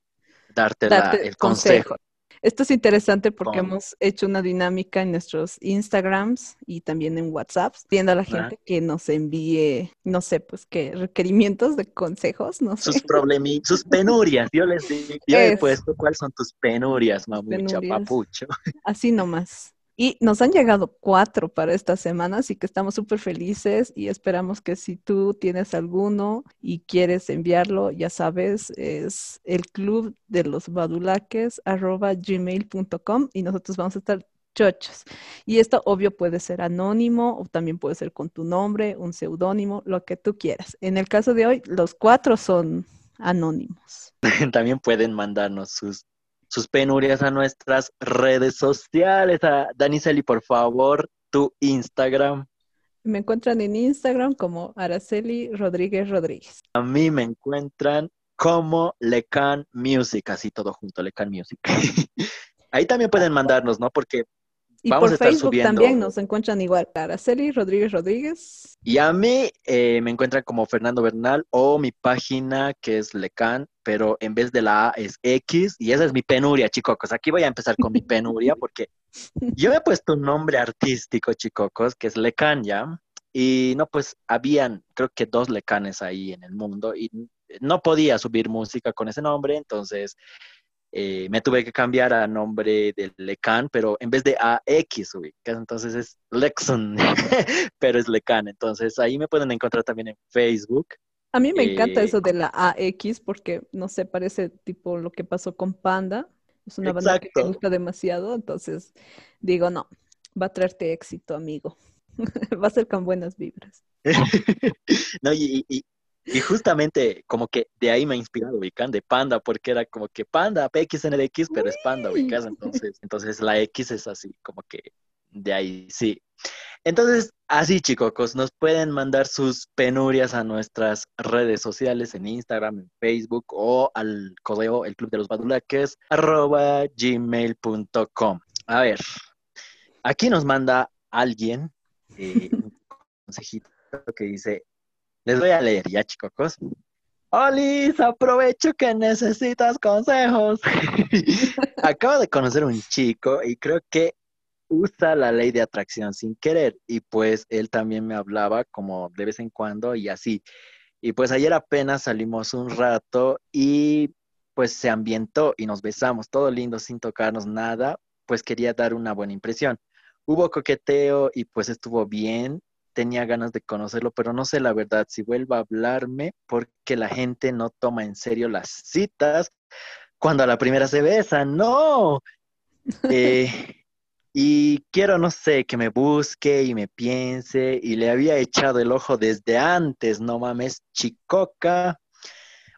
Speaker 3: darte, el consejo.
Speaker 2: Esto es interesante porque hemos hecho una dinámica en nuestros Instagrams y también en WhatsApp, pidiendo a la gente que nos envíe, no sé, pues qué requerimientos de consejos, no sé.
Speaker 3: Sus problemitas, sus penurias. Yo les digo, yo he puesto cuáles son tus penurias, mamucha, papucho.
Speaker 2: Así nomás. Y nos han llegado cuatro para esta semana, así que estamos súper felices y esperamos que si tú tienes alguno y quieres enviarlo, ya sabes, es el club de los badulaques arroba gmail.com y nosotros vamos a estar chochos. Y esto obvio puede ser anónimo o también puede ser con tu nombre, un seudónimo, lo que tú quieras. En el caso de hoy, los cuatro son anónimos. [LAUGHS]
Speaker 3: También pueden mandarnos sus sus penurias a nuestras redes sociales. A Daniseli, por favor, tu Instagram.
Speaker 2: Me encuentran en Instagram como Araceli Rodríguez Rodríguez.
Speaker 3: A mí me encuentran como Lecan Music, así todo junto, Lecan Music. [LAUGHS] Ahí también pueden mandarnos, ¿no? Porque
Speaker 2: y por Facebook también nos encuentran igual. Araceli Rodríguez Rodríguez.
Speaker 3: Y a mí eh, me encuentran como Fernando Bernal o mi página que es Lecan, pero en vez de la A es X y esa es mi penuria, chicocos. Aquí voy a empezar con mi penuria [LAUGHS] porque yo me he puesto un nombre artístico, chicocos, que es Lecan, ¿ya? Y no, pues habían, creo que dos Lecanes ahí en el mundo y no podía subir música con ese nombre, entonces eh, me tuve que cambiar a nombre de Lecan, pero en vez de AX, entonces es Lexon, [LAUGHS] pero es Lecan. Entonces ahí me pueden encontrar también en Facebook.
Speaker 2: A mí me encanta eso de la AX porque, no sé, parece tipo lo que pasó con Panda. Es una banda que me gusta demasiado, entonces digo, no, va a traerte éxito, amigo. [LAUGHS] va a ser con buenas vibras. [LAUGHS]
Speaker 3: no, y, y justamente como que de ahí me ha inspirado ubican de Panda, porque era como que Panda, PXNDX, pero es Panda, ubicas. Entonces, entonces la X es así, como que de ahí sí. Entonces, así chicos, nos pueden mandar sus penurias a nuestras redes sociales en Instagram, en Facebook o al correo el club de los badulaques arroba gmail.com. A ver, aquí nos manda alguien eh, un consejito que dice, les voy a leer ya, chicos. Olis, aprovecho que necesitas consejos. [LAUGHS] Acabo de conocer un chico y creo que usa la ley de atracción sin querer. Y pues él también me hablaba como de vez en cuando y así. Y pues ayer apenas salimos un rato y pues se ambientó y nos besamos, todo lindo sin tocarnos nada, pues quería dar una buena impresión. Hubo coqueteo y pues estuvo bien, tenía ganas de conocerlo, pero no sé la verdad si vuelva a hablarme porque la gente no toma en serio las citas cuando a la primera se besa, no. [LAUGHS] Eh, y quiero, no sé, que me busque y me piense y le había echado el ojo desde antes, no mames, chicoca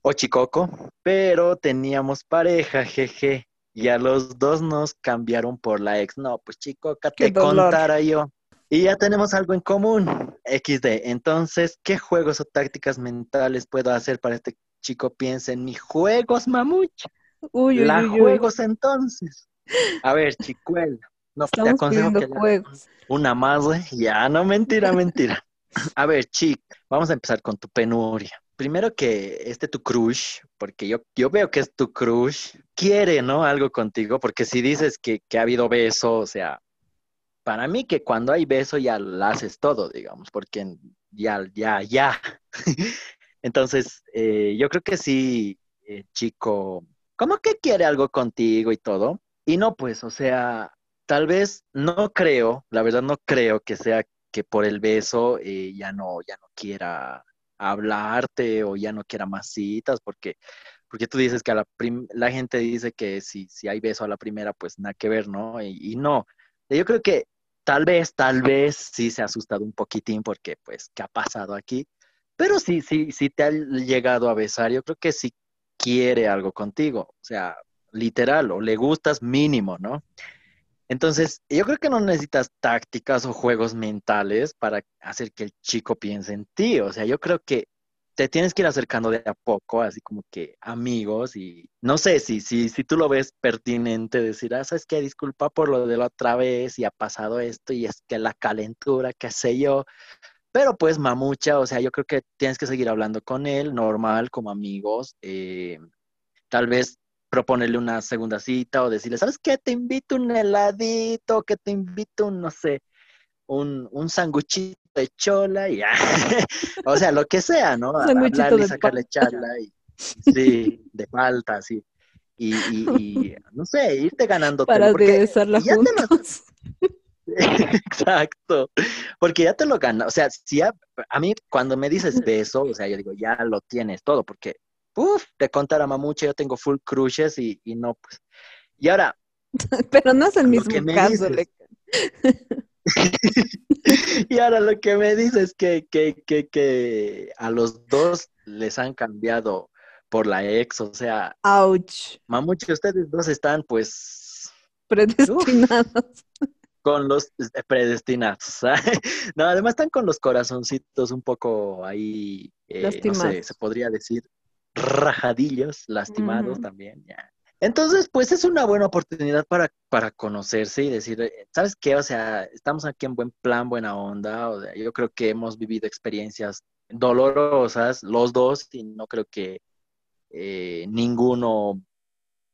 Speaker 3: o chicoco, pero teníamos pareja, jeje, y a los dos nos cambiaron por la ex. No, pues chicoca, te contara yo. Y ya tenemos algo en común, XD. Entonces, ¿qué juegos o tácticas mentales puedo hacer para este chico piense en mis juegos, mamucha? Uy, uy, La juegos entonces. A ver, chicuela. No, te aconsejo que juegos. una más, Ya, no, mentira, [LAUGHS] mentira. A ver, chic, vamos a empezar con tu penuria. Primero que este tu crush, porque yo, yo veo que es tu crush, quiere, ¿no? Algo contigo, porque si dices que, que ha habido beso, o sea, para mí que cuando hay beso ya lo haces todo, digamos, porque ya, ya, ya. [LAUGHS] Entonces, eh, yo creo que sí, eh, chico, como que quiere algo contigo y todo. Y no, pues, o sea, tal vez no creo, la verdad no creo que sea que por el beso eh, ya no, ya no quiera hablarte o ya no quiera más citas, porque, porque tú dices que la, la gente dice que si, si hay beso a la primera, pues nada que ver, ¿no? y no, yo creo que tal vez, tal vez sí se ha asustado un poquitín porque, pues, ¿qué ha pasado aquí? Pero sí, sí, sí te ha llegado a besar. Yo creo que sí quiere algo contigo. O sea, literal, o le gustas mínimo, ¿no? Entonces, yo creo que no necesitas tácticas o juegos mentales para hacer que el chico piense en ti. O sea, yo creo que te tienes que ir acercando de a poco, así como que amigos y no sé si, si, si tú lo ves pertinente decir, ah, sabes qué, disculpa por lo de la otra vez y ha pasado esto y es que la calentura, qué sé yo, pero pues mamucha, o sea, yo creo que tienes que seguir hablando con él, normal, como amigos, eh, tal vez proponerle una segunda cita o decirle, ¿sabes qué? Te invito un heladito, que te invito un, no sé, un, un sanguchito de chola y ya. [LAUGHS] o sea, lo que sea, ¿no? Hablarle y sacarle charla y sí, de falta, sí. Y, y, no sé, irte ganando.
Speaker 2: Para regresarla juntos. [LAUGHS]
Speaker 3: Exacto, porque ya te lo gana. O sea, si a, a mí cuando me dices beso, o sea, yo digo, ya lo tienes todo, porque, uff, te contara mamucha, yo tengo full crushes y, y no, pues. Y ahora, [LAUGHS]
Speaker 2: Pero no es el mismo caso.
Speaker 3: dices. [LAUGHS] y ahora lo que me dices es que, que, que, que a los dos les han cambiado por la ex, o sea,
Speaker 2: Ouch.
Speaker 3: mamucha, ustedes dos están pues
Speaker 2: Predestinados.
Speaker 3: con los eh, predestinados. [LAUGHS] no, además están con los corazoncitos un poco ahí, eh, no sé, se podría decir rajadillos, lastimados también, ya. Entonces, pues es una buena oportunidad para, para conocerse y decir, eh, ¿sabes qué? O sea, estamos aquí en buen plan, buena onda. O sea, yo creo que hemos vivido experiencias dolorosas los dos y no creo que eh, ninguno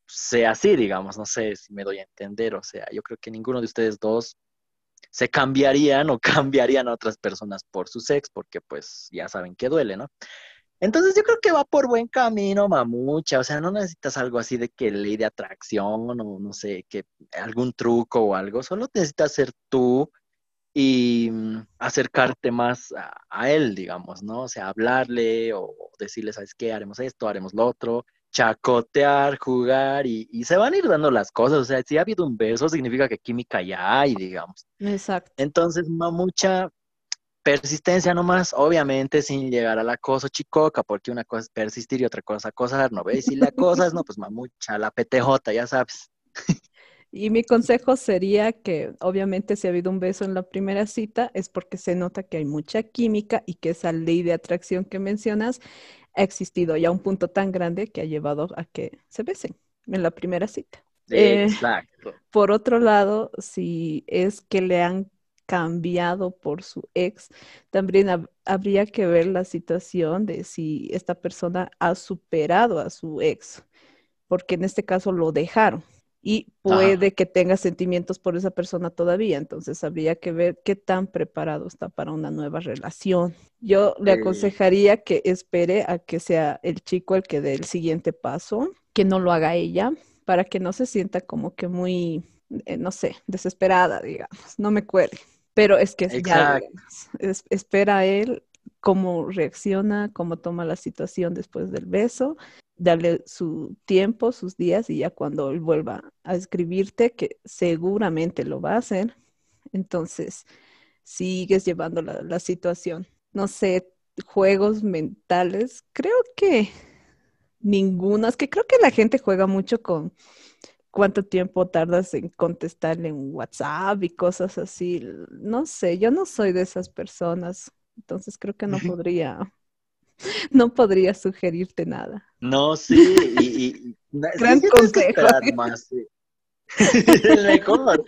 Speaker 3: sea así, digamos. No sé si me doy a entender. O sea, yo creo que ninguno de ustedes dos se cambiarían o [LAUGHS] cambiarían a otras personas por su sex, porque pues ya saben que duele, ¿no? Entonces yo creo que va por buen camino, mamucha. O sea, no necesitas algo así de que ley de atracción o no sé, que algún truco o algo. Solo necesitas ser tú y mm, acercarte más a, a él, digamos, ¿no? O sea, hablarle o decirle, ¿sabes qué? Haremos esto, haremos lo otro, chacotear, jugar y, y se van a ir dando las cosas. O sea, si ha habido un beso, significa que química ya hay, digamos.
Speaker 2: Exacto.
Speaker 3: Entonces, mamucha, persistencia nomás, obviamente sin llegar al acoso chicoca, porque una cosa es persistir y otra cosa acosar, ¿no ves? Si le acosas, no, pues mamucha, la PTJ, ya sabes.
Speaker 2: Y mi consejo sería que obviamente si ha habido un beso en la primera cita es porque se nota que hay mucha química y que esa ley de atracción que mencionas ha existido ya a un punto tan grande que ha llevado a que se besen en la primera cita. Eh,
Speaker 3: Exacto.
Speaker 2: Por otro lado, si es que le han cambiado por su ex, también hab- habría que ver la situación de si esta persona ha superado a su ex, porque en este caso lo dejaron y puede que tenga sentimientos por esa persona todavía, entonces habría que ver qué tan preparado está para una nueva relación. Yo le
Speaker 3: Eh.
Speaker 2: aconsejaría que espere a que sea el chico el que dé el siguiente paso, que no lo haga ella, para que no se sienta como que muy, eh, no sé, desesperada, digamos, no me cuelgue. Pero es que es ya, es- espera a él cómo reacciona, cómo toma la situación después del beso, darle su tiempo, sus días y ya cuando él vuelva a escribirte, que seguramente lo va a hacer, entonces sigues llevando la, la situación. No sé, juegos mentales, creo que ninguno, es que creo que la gente juega mucho con cuánto tiempo tardas en contestarle en WhatsApp y cosas así. No sé, yo no soy de esas personas, entonces creo que no podría, [LAUGHS] no podría sugerirte nada.
Speaker 3: No, sí, [LAUGHS] y, y-
Speaker 2: Gran
Speaker 3: sí
Speaker 2: consejo.
Speaker 3: esperar más. sí. [LAUGHS] Mejor.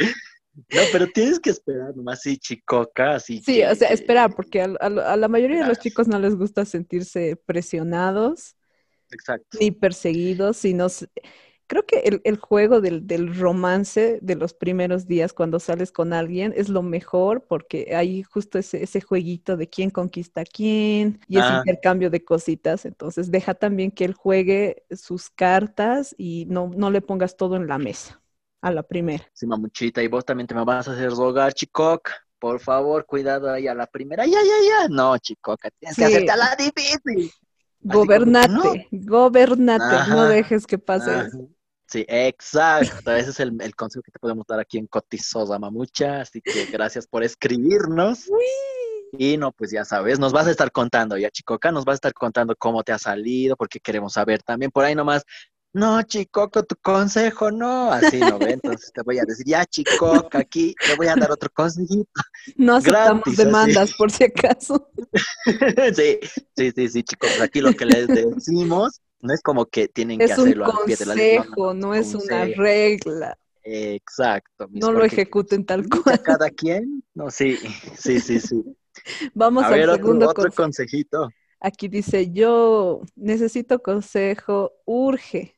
Speaker 3: No, pero tienes que esperar nomás, sí, chicoca, así
Speaker 2: Sí,
Speaker 3: que-
Speaker 2: o sea, esperar, porque a, a- a la mayoría de los chicos no les gusta sentirse presionados
Speaker 3: Exacto.
Speaker 2: ni perseguidos, sino creo que el, el juego del, del romance de los primeros días cuando sales con alguien es lo mejor porque hay justo ese, ese jueguito de quién conquista a quién y ese
Speaker 3: Ah.
Speaker 2: intercambio de cositas. Entonces deja también que él juegue sus cartas y no, no le pongas todo en la mesa a la primera.
Speaker 3: Sí, mamuchita, y vos también te me vas a hacer rogar, chicoca. Por favor, cuidado ahí a la primera. Ya, ya, ya. No, chicoca, tienes que
Speaker 2: Sí.
Speaker 3: hacerte a la difícil. como que
Speaker 2: Gobernate, gobernate, no dejes que pase
Speaker 3: Ajá.
Speaker 2: eso.
Speaker 3: Sí, exacto. Ese es el, el consejo que te podemos dar aquí en Cotizosa Mamucha. Así que gracias por escribirnos. Y no, pues ya sabes, nos vas a estar contando ya, Chicoca, nos vas a estar contando cómo te ha salido, porque queremos saber también por ahí nomás. No, Chicoco, tu consejo no, así no ve. Entonces te voy a decir, ya, Chicoca, aquí te voy a dar otro consejito.
Speaker 2: No aceptamos
Speaker 3: Gratis, así.
Speaker 2: demandas por si acaso. [LAUGHS]
Speaker 3: sí, sí, sí, sí, chicos. Aquí lo que les decimos no es como que tienen que
Speaker 2: Es un
Speaker 3: hacerlo al pie de la letra.
Speaker 2: consejo, no es una regla.
Speaker 3: Exacto. mis,
Speaker 2: No lo ejecuten tal [LAUGHS] cual.
Speaker 3: Cada quien, no, sí, [LAUGHS] sí, sí, sí.
Speaker 2: Vamos
Speaker 3: A
Speaker 2: al
Speaker 3: ver, otro,
Speaker 2: segundo
Speaker 3: otro
Speaker 2: consejo.
Speaker 3: consejito.
Speaker 2: Aquí dice, yo necesito consejo, urge.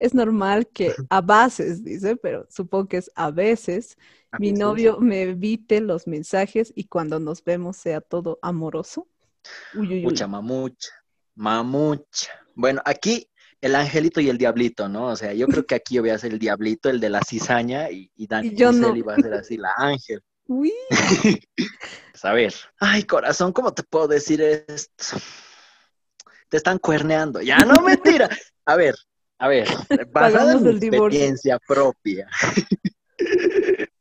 Speaker 2: Es normal que [LAUGHS] a veces, dice, pero supongo que es a veces,
Speaker 3: A
Speaker 2: mi
Speaker 3: veces.
Speaker 2: novio me evite los mensajes y cuando nos vemos sea todo amoroso. Uy, uy, uy.
Speaker 3: Mucha mamucha, mamucha. Bueno, aquí el angelito y el diablito, ¿no? O sea, yo creo que aquí yo voy a ser el diablito, el de la cizaña, y, y Dani
Speaker 2: Y yo no.
Speaker 3: Va a ser así, la ángel.
Speaker 2: Uy. [LAUGHS]
Speaker 3: Pues, a ver, ay, corazón, ¿cómo te puedo decir esto? Te están cuerneando. Ya, no mentira. A ver, a ver, [LAUGHS] basado en mi
Speaker 2: divorcio.
Speaker 3: experiencia propia. [LAUGHS]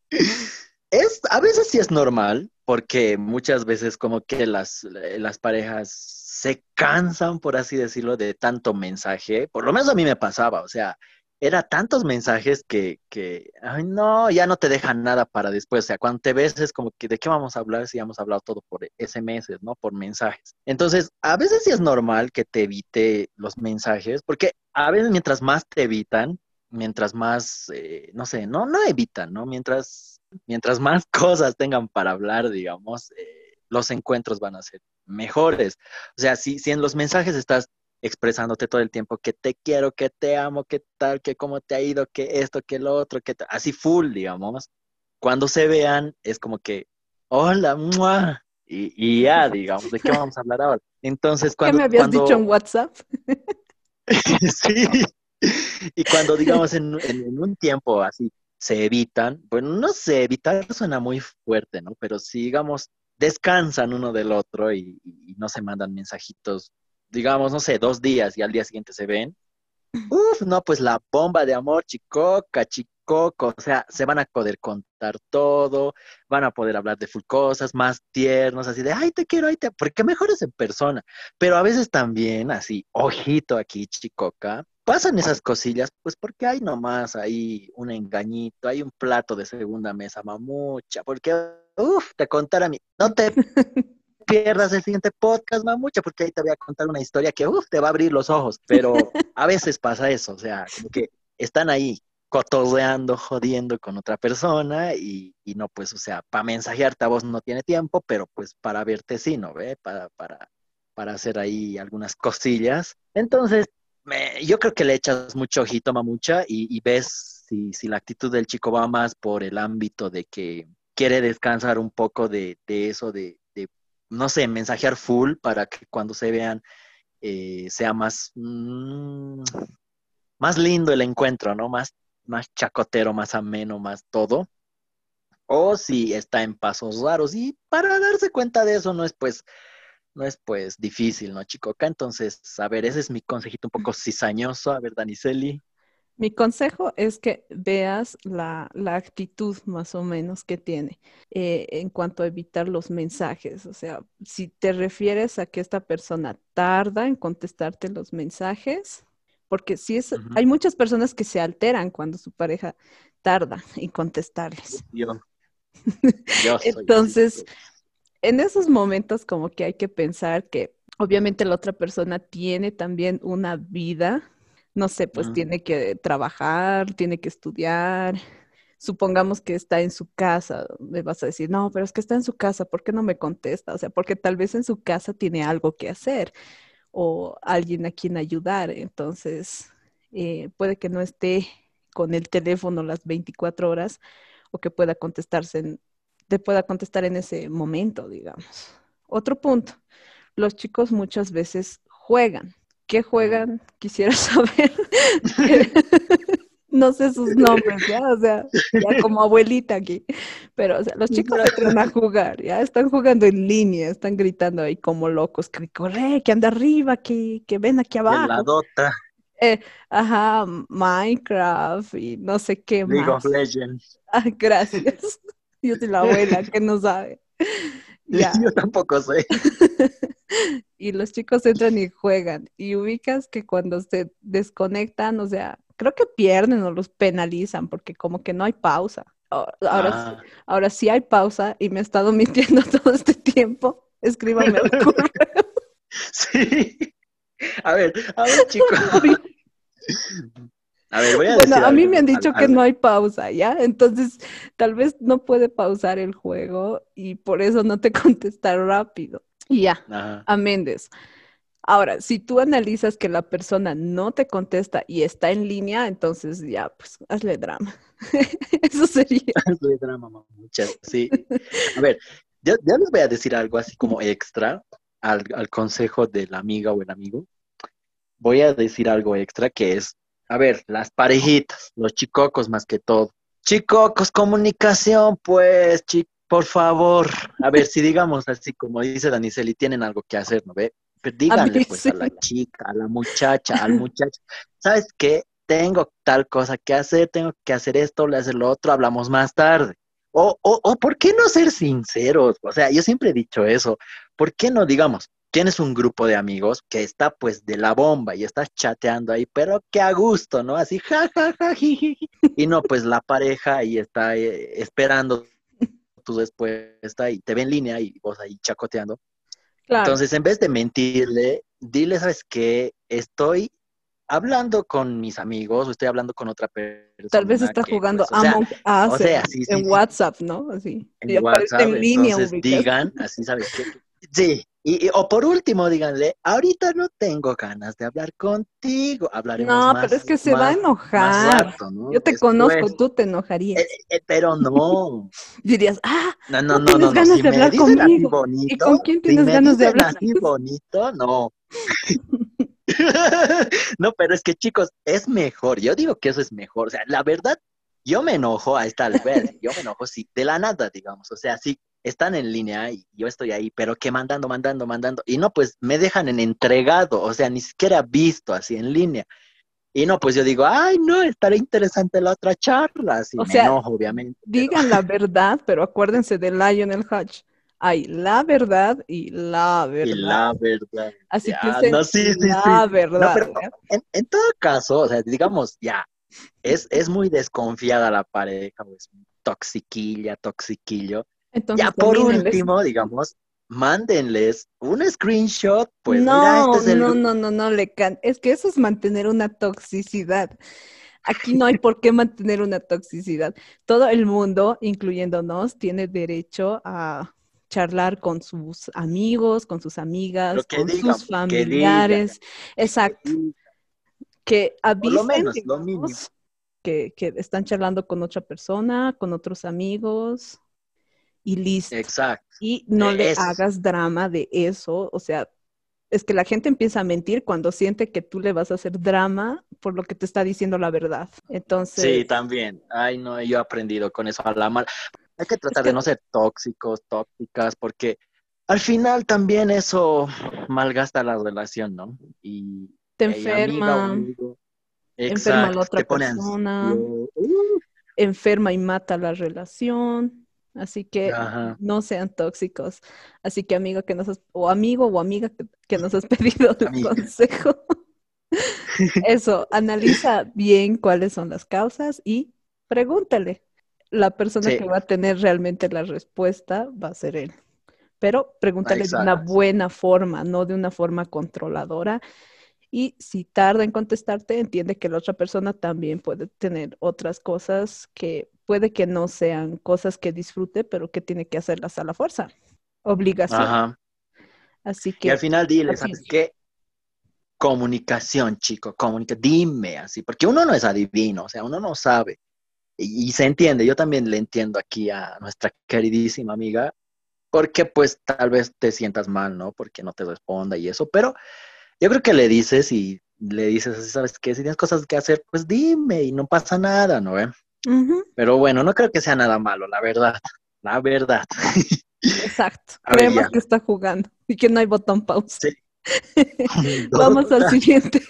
Speaker 3: Es, a veces sí es normal, porque muchas veces como que las, las parejas se cansan, por así decirlo, de tanto mensaje. Por lo menos a mí me pasaba, o sea, era tantos mensajes que, que, ay, no, ya no te dejan nada para después. O sea, cuando te ves es como que, ¿de qué vamos a hablar si hemos hablado todo por SMS, ¿no? Por mensajes. Entonces, a veces sí es normal que te evite los mensajes, porque a veces mientras más te evitan, mientras más, eh, no sé, no, no evitan, ¿no? Mientras mientras más [LAUGHS] cosas tengan para hablar, digamos, eh, los encuentros van a ser mejores. O sea, si, si en los mensajes estás expresándote todo el tiempo que te quiero, que te amo, que tal, que cómo te ha ido, que esto, que lo otro, que así full, digamos. Cuando se vean, es como que, hola, muah, y, y, ya, [LAUGHS] digamos, ¿de qué vamos a hablar ahora? Entonces, cuando...
Speaker 2: ¿Qué me habías dicho en WhatsApp? [LAUGHS]
Speaker 3: sí. Y cuando, digamos, en, en, un tiempo así se evitan, bueno, no sé, evitar suena muy fuerte, ¿no? Pero si, digamos, descansan uno del otro y, no se mandan mensajitos, digamos, no sé, dos días y al día siguiente se ven, Uf, no, pues la bomba de amor, chicoca, chicoco, o sea, se van a poder contar todo, van a poder hablar de full cosas más tiernos, así de, ay, te quiero, ay, te, porque mejor es en persona, pero a veces también, así, ojito aquí, chicoca, pasan esas cosillas, pues porque hay nomás ahí un engañito, hay un plato de segunda mesa, mamucha, porque, uff, te contara a mí, no te [LAUGHS] pierdas el siguiente podcast, mamucha, porque ahí te voy a contar una historia que, uff, te va a abrir los ojos, pero a veces pasa eso, o sea, como que están ahí cotorreando, jodiendo con otra persona y, y no, pues, o sea, para mensajearte a vos no tiene tiempo, pero pues para verte sí, ¿no? ¿Ve? Para, para, para hacer ahí algunas cosillas. Entonces, yo creo que le echas mucho ojito, mamucha, y, y ves si, si, la actitud del chico va más por el ámbito de que quiere descansar un poco de, de eso, de, de, no sé, mensajear full para que cuando se vean eh, sea más, mmm, más lindo el encuentro, ¿no? Más, más chacotero, más ameno, más todo. O si está en pasos raros. Y para darse cuenta de eso no es pues no es pues difícil, ¿no, Chicoca? Entonces, a ver, ese es mi consejito un poco cizañoso. A ver, Daniceli.
Speaker 2: Mi consejo es que veas la, la actitud más o menos que tiene eh, en cuanto a evitar los mensajes. O sea, si te refieres a que esta persona tarda en contestarte los mensajes, porque si es, uh -huh. hay muchas personas que se alteran cuando su pareja tarda en contestarles.
Speaker 3: Yo. Yo [LAUGHS]
Speaker 2: Entonces, en esos momentos como que hay que pensar que obviamente la otra persona tiene también una vida, no sé, pues uh -huh. tiene que trabajar, tiene que estudiar. Supongamos que está en su casa, me vas a decir, no, pero es que está en su casa, ¿por qué no me contesta? O sea, porque tal vez en su casa tiene algo que hacer o alguien a quien ayudar, entonces eh, puede que no esté con el teléfono las 24 horas o que pueda contestarse en, te pueda contestar en ese momento, digamos. Otro punto, los chicos muchas veces juegan. ¿Qué juegan? Quisiera [LAUGHS] saber. [LAUGHS] no sé sus nombres, ¿ya? O sea, ya como abuelita aquí. Pero, o sea, los chicos entran a jugar, ¿ya? Están jugando en línea, están gritando ahí como locos, que corre, que anda arriba, que, que ven aquí abajo.
Speaker 3: La dota.
Speaker 2: Eh, ajá, Minecraft y no sé qué
Speaker 3: League
Speaker 2: más.
Speaker 3: of Legends.
Speaker 2: Ah, gracias. [LAUGHS] Yo soy la abuela que no sabe. [LAUGHS] Ya.
Speaker 3: Yo tampoco sé. [LAUGHS]
Speaker 2: y los chicos entran y juegan. Y ubicas que cuando se desconectan, o sea, creo que pierden o los penalizan porque como que no hay pausa. Ahora,
Speaker 3: Ah.
Speaker 2: sí, ahora sí hay pausa y me ha estado [LAUGHS] mintiendo todo este tiempo. Escríbame al correo. [LAUGHS]
Speaker 3: Sí. A ver, a ver, chicos. [LAUGHS] A ver, voy a
Speaker 2: Bueno, a mí
Speaker 3: algo.
Speaker 2: me han dicho que no hay pausa, ¿ya? Entonces, tal vez no puede pausar el juego y por eso no te contesta rápido. Y ya,
Speaker 3: Ajá.
Speaker 2: a Méndez. Ahora, si tú analizas que la persona no te contesta y está en línea, entonces ya, pues hazle drama. [LAUGHS] Eso sería. [LAUGHS]
Speaker 3: Soy drama, mamucha, Sí. A ver, [LAUGHS] ya, ya les voy a decir algo así como extra al, al consejo de la amiga o el amigo. Voy a decir algo extra que es, a ver, las parejitas, los chicocos más que todo. Chicocos, comunicación, pues, por favor, a ver, si digamos así como dice Daniceli, tienen algo que hacer, ¿no ve? Pero díganle pues a la chica, a la muchacha, al muchacho, ¿sabes qué? Tengo tal cosa que hacer, tengo que hacer esto, le hacer lo otro, hablamos más tarde. O, o, o, ¿por qué no ser sinceros? O sea, yo siempre he dicho eso. ¿Por qué no, digamos, tienes un grupo de amigos que está pues de la bomba y estás chateando ahí, pero que a gusto, ¿no? Así, ja, ja, ja, Y no, pues la pareja ahí está eh, esperando tu respuesta y te ve en línea y vos ahí chacoteando. Entonces, en vez de mentirle, dile, ¿sabes qué? Estoy hablando con mis amigos o estoy hablando con otra persona.
Speaker 2: Tal vez está jugando pues, Among Us en, WhatsApp, ¿no? Así.
Speaker 3: En WhatsApp, en línea, entonces digan, así, ¿sabes qué? Sí, y, o por último, díganle, ahorita no tengo ganas de hablar contigo, hablaremos
Speaker 2: No,
Speaker 3: más,
Speaker 2: pero es que se va a enojar. Yo te conozco, tú te enojarías.
Speaker 3: Eh, eh, pero no. [LAUGHS]
Speaker 2: Dirías, ah,
Speaker 3: no, no, no, tienes no,
Speaker 2: ganas
Speaker 3: si
Speaker 2: de hablar conmigo. Bonito, ¿Y con quién tienes ganas de hablar?
Speaker 3: Así bonito, no. [LAUGHS] no, pero es que chicos, es mejor. Yo digo que eso es mejor. O sea, la verdad, yo me enojo a esta vez. Yo me enojo, sí, de la nada, digamos. O sea, sí, están en línea y yo estoy ahí, pero que mandando, mandando, mandando. Y no, pues me dejan en entregado, o sea, ni siquiera visto así en línea. Y no, pues yo digo, ay, no, estará interesante la otra charla. Así me enojo, obviamente.
Speaker 2: Digan la verdad, pero acuérdense de Lionel Hutch. Hay la verdad y la verdad.
Speaker 3: Y la verdad.
Speaker 2: Así que no, sí, sí, la verdad.
Speaker 3: en, todo caso, o sea, digamos, ya, es, es muy desconfiada la pareja, pues, toxiquilla, toxiquillo ya por último, digamos, mándenles un screenshot, pues
Speaker 2: no, este no, no, no, no, le can... es que eso es mantener una toxicidad. Aquí no hay [LAUGHS] por qué mantener una toxicidad. Todo el mundo, incluyéndonos, tiene derecho a charlar con sus amigos, con sus amigas, con sus familiares. Exacto. Que avisen que, que están charlando con otra persona, con otros amigos, y listo.
Speaker 3: Exacto.
Speaker 2: Y no le hagas drama de eso, o sea, es que la gente empieza a mentir cuando siente que tú le vas a hacer drama por lo que te está diciendo la verdad. Entonces.
Speaker 3: Sí, también. Ay, no, yo he aprendido con eso a la mal. Hay que tratar de no ser tóxicos, tóxicas, porque al final también eso malgasta la relación, ¿no? Y
Speaker 2: te enferma. enferma a la otra persona. enferma y mata la relación. Así que no sean tóxicos. Así que amigo que nos has, o amigo o amiga que, nos has [LAUGHS] pedido un consejo. [LAUGHS] Eso, analiza bien cuáles son las causas y pregúntale. La persona que va a tener realmente la respuesta va a ser él. Pero pregúntale de una buena forma, no de una forma controladora. Y si tarda en contestarte, entiende que la otra persona también puede tener otras cosas que puede que no sean cosas que disfrute, pero que tiene que hacerlas a la fuerza. Obligación. Ajá. Así que.
Speaker 3: Y al final dile, ¿sabes qué? Comunicación, chico, comunica, dime así, porque uno no es adivino, o sea, uno no sabe. Y, se entiende, yo también le entiendo aquí a nuestra queridísima amiga, porque pues tal vez te sientas mal, ¿no? Porque no te responda y eso, pero yo creo que le dices y le dices así, ¿sabes qué? Si tienes cosas que hacer, pues dime y no pasa nada, ¿no? Pero bueno, no creo que sea nada malo, la verdad. La verdad.
Speaker 2: Exacto. [LAUGHS] Creemos que está jugando y que no hay botón pausa. [LAUGHS] Vamos al [LAUGHS] siguiente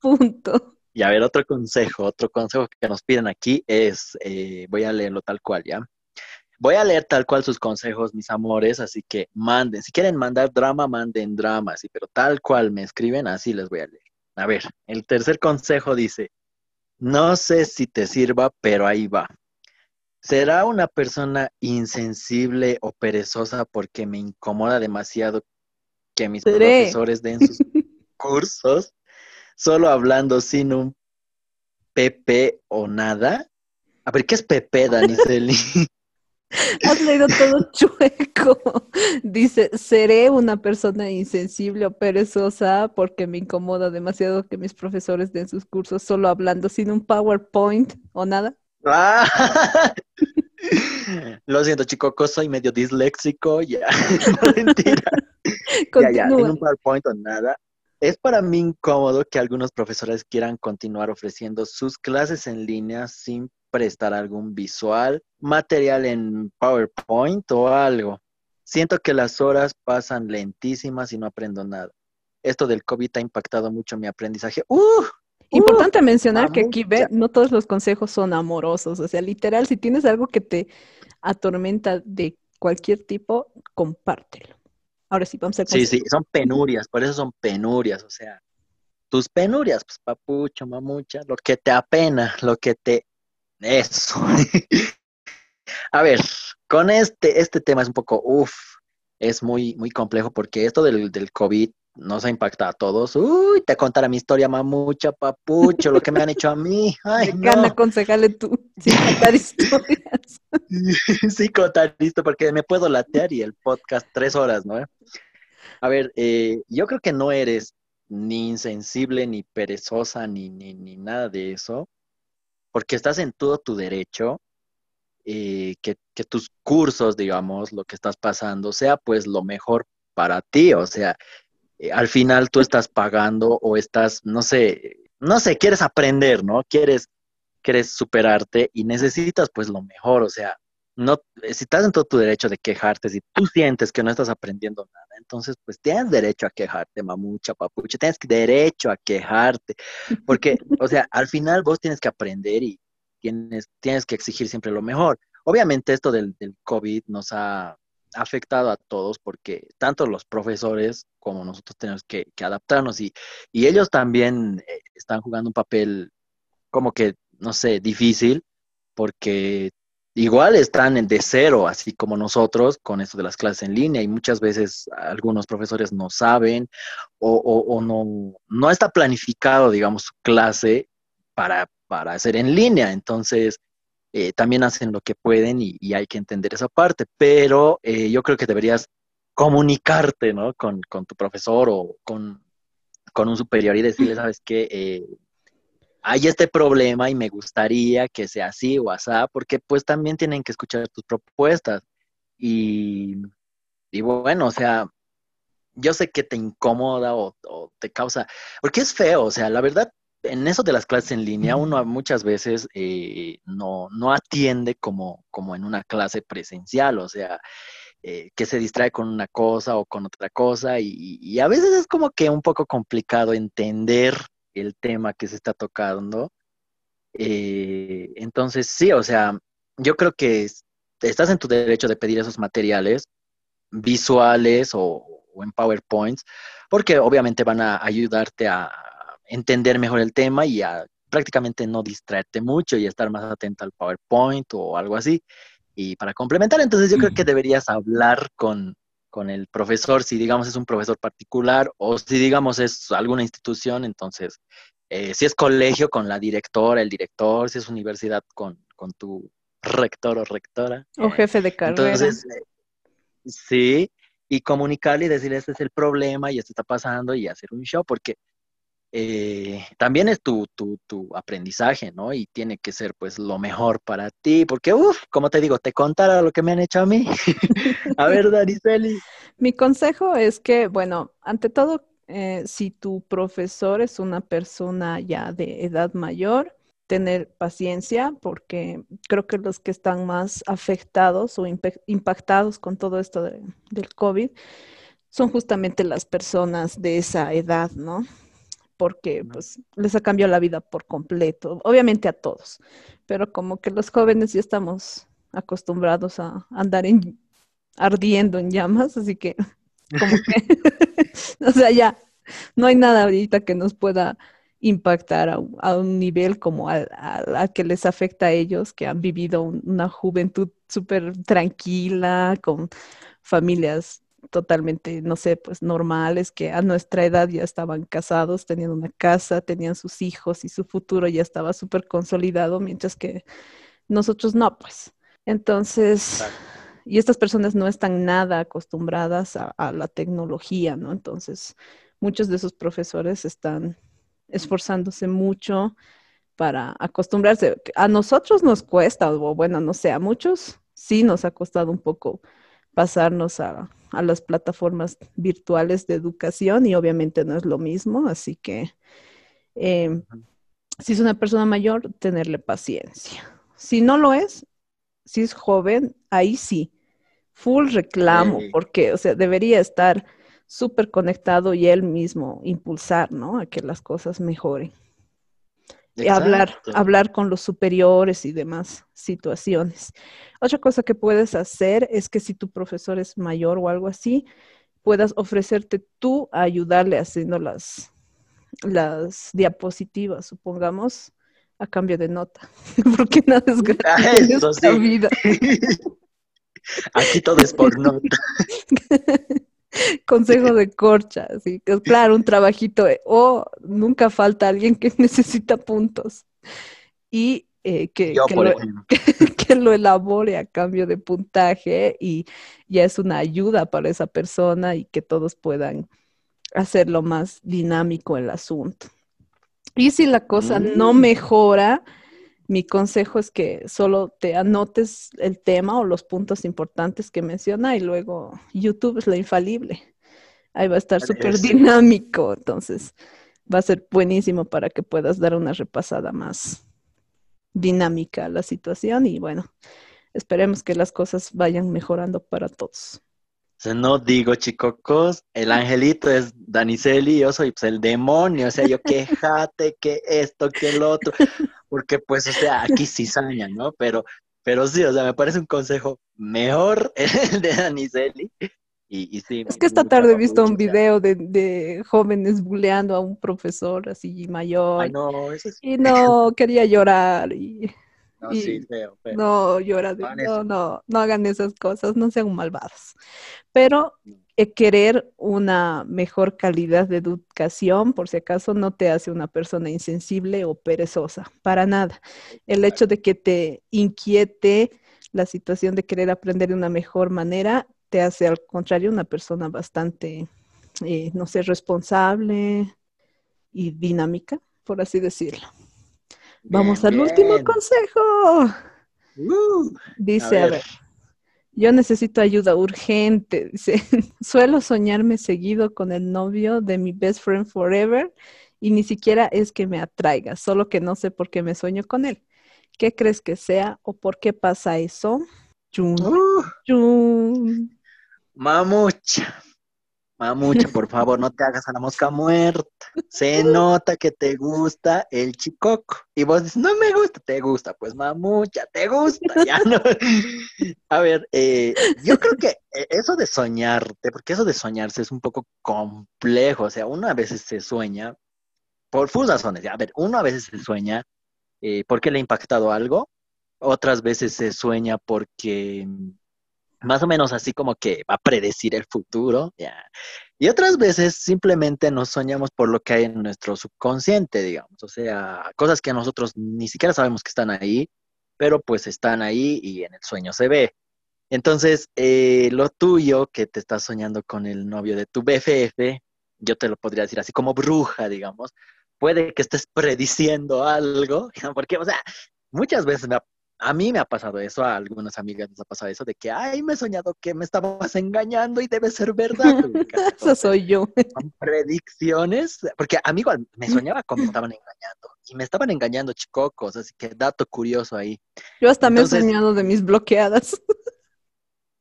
Speaker 2: punto.
Speaker 3: Y a ver, otro consejo, otro consejo que nos piden aquí es, eh, voy a leerlo tal cual, ¿ya? Voy a leer tal cual sus consejos, mis amores, así que manden. Si quieren mandar drama, manden drama, sí, pero tal cual me escriben, así les voy a leer. A ver, el tercer consejo dice, no sé si te sirva, pero ahí va. ¿Será una persona insensible o perezosa porque me incomoda demasiado que mis profesores den sus [LAUGHS] cursos solo hablando sin un PP o nada? A ver, ¿qué es PP, Daniceli? [LAUGHS] [LAUGHS]
Speaker 2: Has leído todo [LAUGHS] chueco. Dice, seré una persona insensible o perezosa porque me incomoda demasiado que mis profesores den sus cursos solo hablando sin un PowerPoint o nada.
Speaker 3: Ah. [LAUGHS] Lo siento, chico, soy medio disléxico, ya. mentira. Ya, ya, sin un PowerPoint o nada. Es para mí incómodo que algunos profesores quieran continuar ofreciendo sus clases en línea sin prestar algún visual, material en PowerPoint o algo. Siento que las horas pasan lentísimas y no aprendo nada. Esto del COVID ha impactado mucho mi aprendizaje. ¡Uh!
Speaker 2: Importante mencionar que aquí ve, no todos los consejos son amorosos, o sea, literal, si tienes algo que te atormenta de cualquier tipo, compártelo. Ahora sí, vamos a
Speaker 3: Sí, sí, son penurias, por eso son penurias, o sea, tus penurias, pues papucho, mamucha, lo que te apena, lo que te... Eso. [LAUGHS] a ver, con este, este tema es un poco, uff, es muy, muy complejo porque esto del, del COVID nos ha impactado a todos. Uy, te contaré mi historia, mamucha, papucho, lo que me han hecho a mí. [LAUGHS] Ay,
Speaker 2: me no. aconsejarle tú, sin contar historias. [LAUGHS]
Speaker 3: sí, contar listo, porque me puedo latear y el podcast tres horas, ¿no? A ver, eh, yo creo que no eres ni insensible, ni perezosa, ni, ni, ni nada de eso, porque estás en todo tu derecho. Eh, que, que tus cursos, digamos, lo que estás pasando, sea pues lo mejor para ti, o sea, eh, al final tú estás pagando o estás, no sé, no sé, quieres aprender, ¿no? Quieres, quieres superarte y necesitas pues lo mejor, o sea, no, eh, si estás en todo tu derecho de quejarte, si tú sientes que no estás aprendiendo nada, entonces pues tienes derecho a quejarte, mamucha, papucha, tienes derecho a quejarte, porque, o sea, al final vos tienes que aprender y tienes, tienes que exigir siempre lo mejor. Obviamente esto del, del COVID nos ha afectado a todos porque tanto los profesores como nosotros tenemos que, que adaptarnos y, y, ellos también eh, están jugando un papel como que, no sé, difícil porque igual están de cero, así como nosotros, con esto de las clases en línea y muchas veces algunos profesores no saben o, o, o no, no está planificado, digamos, su clase para, para hacer en línea. Entonces, eh, también hacen lo que pueden y, y, hay que entender esa parte, pero eh, yo creo que deberías comunicarte, ¿no? Con, con tu profesor o con, con, un superior y decirle, [CLEARS THROAT] ¿sabes qué? Eh, hay este problema y me gustaría que sea así o asá, porque pues también tienen que escuchar tus propuestas. Y, y bueno, o sea, yo sé que te incomoda o, o, te causa, porque es feo, o sea, la verdad, en eso de las clases en línea, uno muchas veces eh, no, no atiende como, como en una clase presencial, o sea, eh, que se distrae con una cosa o con otra cosa, y, y a veces es como que un poco complicado entender el tema que se está tocando. Eh, entonces, sí, o sea, yo creo que estás en tu derecho de pedir esos materiales visuales o, o, en PowerPoints, porque obviamente van a ayudarte a entender mejor el tema y a prácticamente no distraerte mucho y estar más atento al PowerPoint o algo así. Y para complementar, entonces yo creo que deberías hablar con, con el profesor, si digamos es un profesor particular o si digamos es alguna institución, entonces eh, si es colegio con la directora, el director, si es universidad con, con tu rector o rectora.
Speaker 2: O jefe de carrera.
Speaker 3: Entonces, eh, sí, y comunicarle y decirle este es el problema y esto está pasando y hacer un show, porque eh, también es tu, tu, tu, aprendizaje, ¿no? Y tiene que ser pues lo mejor para ti, porque, uff, como te digo, te contara lo que me han hecho a mí. [LAUGHS] a ver, Dariseli.
Speaker 2: Mi consejo es que, bueno, ante todo, eh, si tu profesor es una persona ya de edad mayor, tener paciencia, porque creo que los que están más afectados o impactados con todo esto de, del COVID son justamente las personas de esa edad, ¿no? Porque pues les ha cambiado la vida por completo, obviamente a todos, pero como que los jóvenes ya estamos acostumbrados a andar en, ardiendo en llamas, así que [LAUGHS] como que, [LAUGHS] o sea, ya no hay nada ahorita que nos pueda impactar a, a un nivel como al, al, que les afecta a ellos, que han vivido un, una juventud súper tranquila, con familias totalmente, no sé, pues normales, que a nuestra edad ya estaban casados, tenían una casa, tenían sus hijos y su futuro ya estaba súper consolidado, mientras que nosotros no, pues. Entonces, y estas personas no están nada acostumbradas a, a la tecnología, ¿no? Entonces, muchos de esos profesores están esforzándose mucho para acostumbrarse. A nosotros nos cuesta, o bueno, no sé, a muchos sí nos ha costado un poco pasarnos a, a, las plataformas virtuales de educación y obviamente no es lo mismo, así que eh, si es una persona mayor, tenerle paciencia. Si no lo es, si es joven, ahí sí, full reclamo,
Speaker 3: Sí.
Speaker 2: porque, o sea, debería estar súper conectado y él mismo impulsar, ¿no? A que las cosas mejoren. Y hablar,
Speaker 3: Exacto.
Speaker 2: hablar con los superiores y demás situaciones. Otra cosa que puedes hacer es que si tu profesor es mayor o algo así, puedas ofrecerte tú a ayudarle haciendo las, las diapositivas, supongamos, a cambio de nota, [LAUGHS] porque nada es gratis
Speaker 3: Ah,
Speaker 2: en
Speaker 3: eso
Speaker 2: esta
Speaker 3: sí.
Speaker 2: vida. [LAUGHS]
Speaker 3: Aquí todo es por nota. [LAUGHS] [LAUGHS]
Speaker 2: Consejo de corcha, que claro, un trabajito, eh, o nunca falta alguien que [LAUGHS] necesita puntos y eh, que,
Speaker 3: Yo,
Speaker 2: que
Speaker 3: por
Speaker 2: lo,
Speaker 3: ejemplo. [LAUGHS]
Speaker 2: que lo elabore a cambio de puntaje y ya es una ayuda para esa persona y que todos puedan hacerlo más dinámico el asunto. Y si la cosa no
Speaker 3: Mm.
Speaker 2: mejora, mi consejo es que solo te anotes el tema o los puntos importantes que menciona y luego YouTube es la infalible. Ahí va a estar súper dinámico, entonces va a ser buenísimo para que puedas dar una repasada más dinámica a la situación y bueno, esperemos que las cosas vayan mejorando para todos.
Speaker 3: Sea, no digo chicocos, el angelito es Daniceli, yo soy pues, el demonio, o sea, yo quejate, que esto, que el otro, porque pues, o sea, aquí cizaña, ¿no? Pero, pero sí, o sea, me parece un consejo mejor [LAUGHS] el de Daniceli. Y, y sí,
Speaker 2: Es que esta tarde he visto un
Speaker 3: mucho,
Speaker 2: video de, de jóvenes buleando a un profesor así mayor
Speaker 3: Ay, no, eso es,
Speaker 2: y no quería llorar y
Speaker 3: no,
Speaker 2: y-
Speaker 3: sí, feo, feo.
Speaker 2: no llora de
Speaker 3: Hagan
Speaker 2: no,
Speaker 3: eso.
Speaker 2: no, no hagan esas cosas, no sean malvados. Pero eh, querer una mejor calidad de educación, por si acaso, no te hace una persona insensible o perezosa, para nada. El hecho de que te inquiete la situación de querer aprender de una mejor manera, te hace al contrario una persona bastante, eh, no sé, responsable y dinámica, por así decirlo. Vamos
Speaker 3: Bien,
Speaker 2: al último
Speaker 3: bien.
Speaker 2: consejo.
Speaker 3: Uh,
Speaker 2: Dice,
Speaker 3: a
Speaker 2: a
Speaker 3: ver.
Speaker 2: ver, yo necesito ayuda urgente. Dice, [LAUGHS] suelo soñarme seguido con el novio de mi best friend forever y ni siquiera es que me atraiga, solo que no sé por qué me sueño con él. ¿Qué crees que sea o por qué pasa eso? Chun,
Speaker 3: uh,
Speaker 2: chun.
Speaker 3: mamucha, mamucha, por favor, no te hagas a la mosca muerta. Se nota que te gusta el chicoco. Y vos dices, no me gusta, te gusta. Pues mamucha, te gusta. Ya no. A ver, eh, yo creo que eh, eso de soñarte, porque eso de soñarse es un poco complejo. O sea, uno a veces se sueña por sus razones. A ver, uno a veces se sueña eh, porque le ha impactado algo. Otras veces se sueña porque más o menos así como que va a predecir el futuro, ya. Y otras veces simplemente nos soñamos por lo que hay en nuestro subconsciente, digamos, o sea, cosas que nosotros ni siquiera sabemos que están ahí, pero pues están ahí y en el sueño se ve. Entonces, eh, lo tuyo que te estás soñando con el novio de tu BFF, yo te lo podría decir así como bruja, digamos, puede que estés [LAUGHS] prediciendo algo, [LAUGHS] porque, o sea, muchas veces me ha a mí me ha pasado eso, a algunas amigas les ha pasado eso, de que, ay, me he soñado que me estabas engañando y debe ser verdad. [LAUGHS]
Speaker 2: Eso soy yo.
Speaker 3: son predicciones, porque a mí igual me soñaba como me estaban engañando, y me estaban engañando chicocos, así que dato curioso ahí.
Speaker 2: Yo hasta me he soñado de mis bloqueadas. [LAUGHS]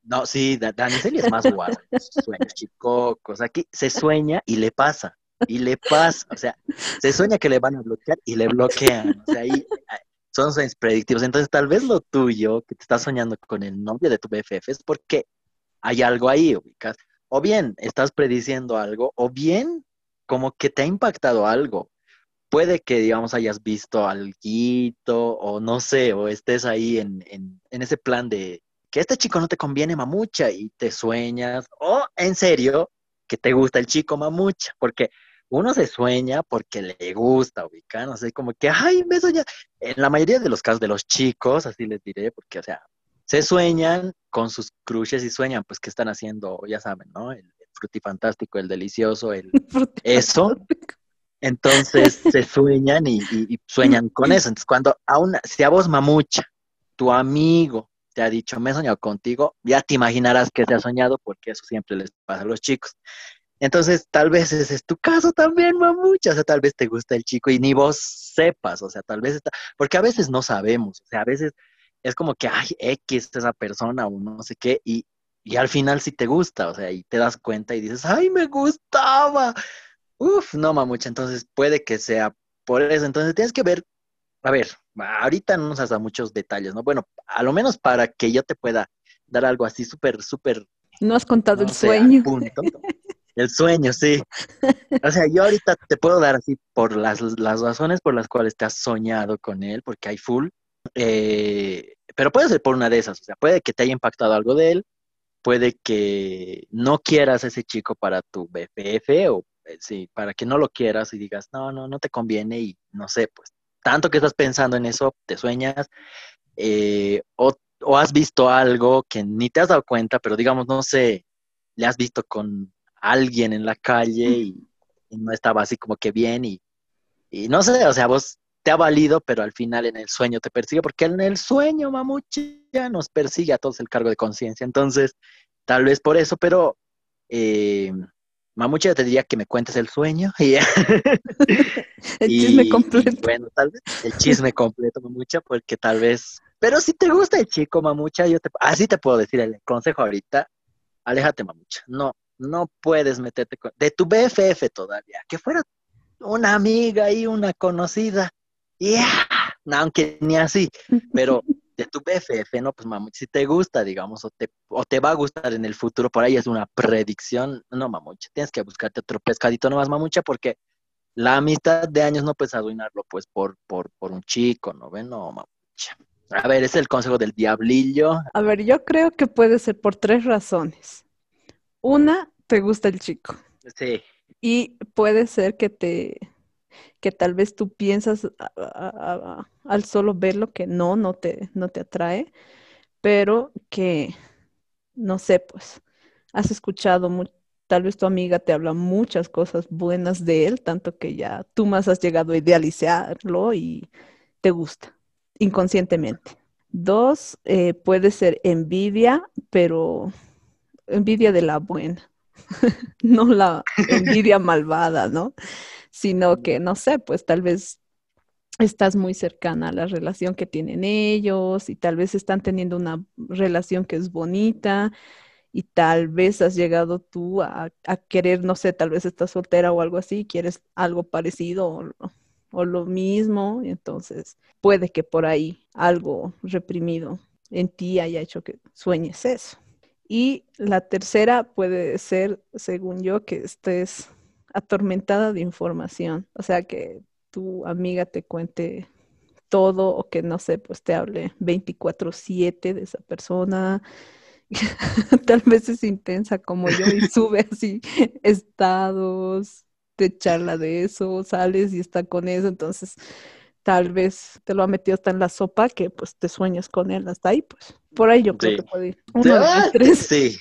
Speaker 3: No, sí, Da- Daniceli es más sus sueños chicocos, aquí se sueña y le pasa, y le pasa, o sea, se sueña que le van a bloquear y le bloquean, o sea, ahí son sueños predictivos. Entonces, tal vez lo tuyo, que te estás soñando con el novio de tu BFF, es porque hay algo ahí, ubicas. O bien estás prediciendo algo, o bien como que te ha impactado algo. Puede que, digamos, hayas visto algo, o no sé, o estés ahí en, en, ese plan de que este chico no te conviene, mamucha, y te sueñas, o en serio, que te gusta el chico, mamucha, porque uno se sueña porque le gusta, ubicar, no sé, como que, ay, me soñé. En la mayoría de los casos de los chicos, así les diré, porque, o sea, se sueñan con sus crushes y sueñan, pues, que están haciendo, ya saben, ¿no? El, el frutifantástico, el delicioso, el [LAUGHS] eso. Entonces se sueñan y, y, y, sueñan con eso. Entonces, cuando a una, si a vos, mamucha, tu amigo te ha dicho, me he soñado contigo, ya te imaginarás que te ha soñado, porque eso siempre les pasa a los chicos. Entonces, tal vez ese es tu caso también, mamucha. O sea, tal vez te gusta el chico y ni vos sepas, o sea, tal vez está, porque a veces no sabemos, o sea, a veces es como que, ay, X esa persona o no sé qué, y, y al final sí te gusta, o sea, y te das cuenta y dices, ay, me gustaba. Uf, no, mamucha, entonces puede que sea por eso. Entonces tienes que ver, a ver, ahorita no nos has dado muchos detalles, ¿no? Bueno, a lo menos para que yo te pueda dar algo así súper, súper...
Speaker 2: No has contado el sueño. [LAUGHS]
Speaker 3: El sueño, sí. [LAUGHS] O sea, yo ahorita te puedo dar así por las, las razones por las cuales te has soñado con él, porque hay full. Eh, pero puede ser por una de esas, o sea, puede que te haya impactado algo de él, puede que no quieras a ese chico para tu BFF o eh, sí, para que no lo quieras y digas, no, no, no te conviene y no sé, pues tanto que estás pensando en eso, te sueñas, eh, o, has visto algo que ni te has dado cuenta, pero digamos, no sé, le has visto con alguien en la calle y, no estaba así como que bien y, y, no sé, o sea, vos te ha valido, pero al final en el sueño te persigue, porque en el sueño, mamucha, nos persigue a todos el cargo de conciencia. Entonces, tal vez por eso, pero eh, Mamucha te diría que me cuentes el sueño. [LAUGHS]
Speaker 2: el chisme completo.
Speaker 3: bueno, tal vez el chisme completo, Mamucha, porque tal vez. Pero si te gusta el chico, Mamucha, yo te, así te puedo decir el consejo ahorita. Aléjate, Mamucha. No, no puedes meterte con, de tu BFF todavía, que fuera una amiga y una conocida. Yeah, aunque ni así, pero [LAUGHS] de tu BFF, ¿no? Pues mamucha, si te gusta, digamos, o te, o te va a gustar en el futuro, por ahí es una predicción, no mamucha, tienes que buscarte otro pescadito nomás, mamucha, porque la amistad de años no puedes arruinarlo, pues, por, por, por un chico, ¿no ven? No, mamucha. A ver, es el consejo del diablillo.
Speaker 2: A ver, yo creo que puede ser por tres razones. Una, te gusta el chico.
Speaker 3: Sí.
Speaker 2: Y puede ser que te, que tal vez tú piensas al solo verlo que no, no te, no te atrae, pero que, no sé, pues, has escuchado, tal vez tu amiga te habla muchas cosas buenas de él, tanto que ya tú más has llegado a idealizarlo y te gusta, inconscientemente. Dos, eh, puede ser envidia, pero envidia de la buena, [LAUGHS] no la envidia [LAUGHS] malvada, ¿no? sino que, no sé, pues tal vez estás muy cercana a la relación que tienen ellos y tal vez están teniendo una relación que es bonita y tal vez has llegado tú a, querer, no sé, tal vez estás soltera o algo así, quieres algo parecido o, o lo mismo, y entonces puede que por ahí algo reprimido en ti haya hecho que sueñes eso. Y la tercera puede ser, según yo, que estés atormentada de información. O sea, que tu amiga te cuente todo o que no sé, pues te hable 24/7 de esa persona. [LAUGHS] Tal vez es intensa como yo y [LAUGHS] sube así estados, te charla de eso, sales y está con eso, entonces tal vez te lo ha metido hasta en la sopa que pues te sueñas con él hasta ahí, pues por ahí yo creo que puede ir.
Speaker 3: Uno, tres. Sí,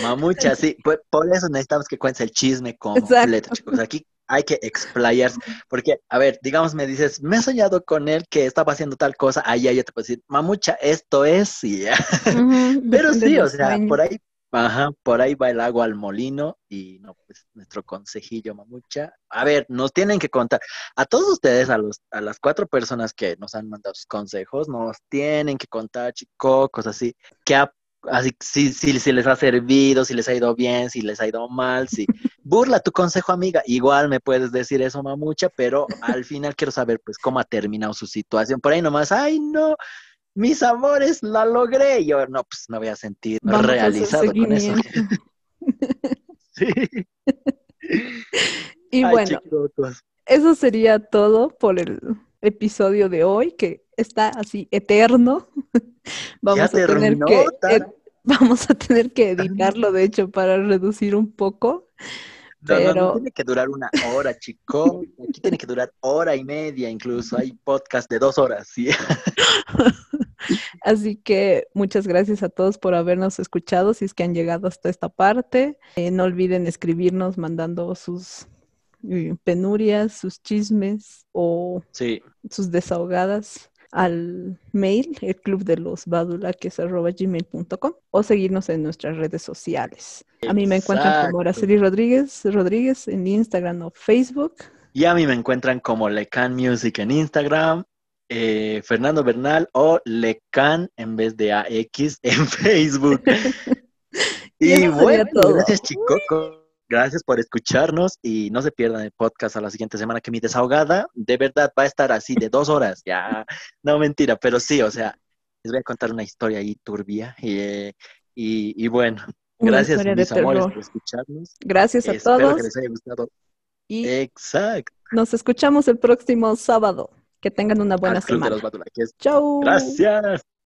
Speaker 3: Mamucha, [LAUGHS] sí. Por, eso necesitamos que cuentes el chisme completo, chicos. Aquí hay que explayarse. Porque, a ver, digamos, me dices, me he soñado con él que estaba haciendo tal cosa. Ahí ya te puedo decir, mamucha, esto es. Y ya. [LAUGHS] Pero sí, o sea, por ahí, ajá, por ahí va el agua al molino. Y no, pues nuestro consejillo, mamucha. A ver, nos tienen que contar. A todos ustedes, a, los, a las cuatro personas que nos han mandado sus consejos, nos tienen que contar, chicos, cosas así. ¿Qué ha Así, si, si, si, les ha servido, si les ha ido bien, si les ha ido mal, si burla tu consejo, amiga. Igual me puedes decir eso, mamucha, pero al final quiero saber, pues, cómo ha terminado su situación. Por ahí nomás, ay, no, mis amores, la logré. yo, no, pues me voy a sentir realizado con eso. [LAUGHS]
Speaker 2: sí. Y bueno, eso sería todo por el episodio de hoy, que está así eterno. [LAUGHS] Vamos a tener que vamos a tener que editarlo, de hecho, para reducir un poco. pero...
Speaker 3: tiene que durar una hora, chico. Aquí tiene que durar hora y media, incluso. Hay podcast de dos horas, ¿sí? [LAUGHS]
Speaker 2: Así que muchas gracias a todos por habernos escuchado, si es que han llegado hasta esta parte. Eh, no olviden escribirnos mandando sus eh, penurias, sus chismes o sus desahogadas al mail, el club de los badula, que es arroba gmail.com, o seguirnos en nuestras redes sociales. A mí me encuentran como Araceli Rodríguez, Rodríguez en Instagram o Facebook.
Speaker 3: Y a mí me encuentran como Lecan Music en Instagram. Eh, Fernando Bernal o Lecan en vez de AX en [LAUGHS] Facebook. [LAUGHS]
Speaker 2: Y
Speaker 3: bueno,
Speaker 2: todo.
Speaker 3: gracias chicos. Gracias por escucharnos y no se pierdan el podcast a la siguiente semana que mi desahogada de verdad va a estar así de dos horas. Ya, no mentira, pero sí, o sea, les voy a contar una historia ahí turbia y, eh, y, y bueno, gracias mis amores
Speaker 2: terror.
Speaker 3: por escucharnos.
Speaker 2: Gracias a
Speaker 3: Espero
Speaker 2: todos
Speaker 3: que les haya gustado.
Speaker 2: y
Speaker 3: Exacto.
Speaker 2: nos escuchamos el próximo sábado. Que tengan una buena semana. Chau.
Speaker 3: Gracias.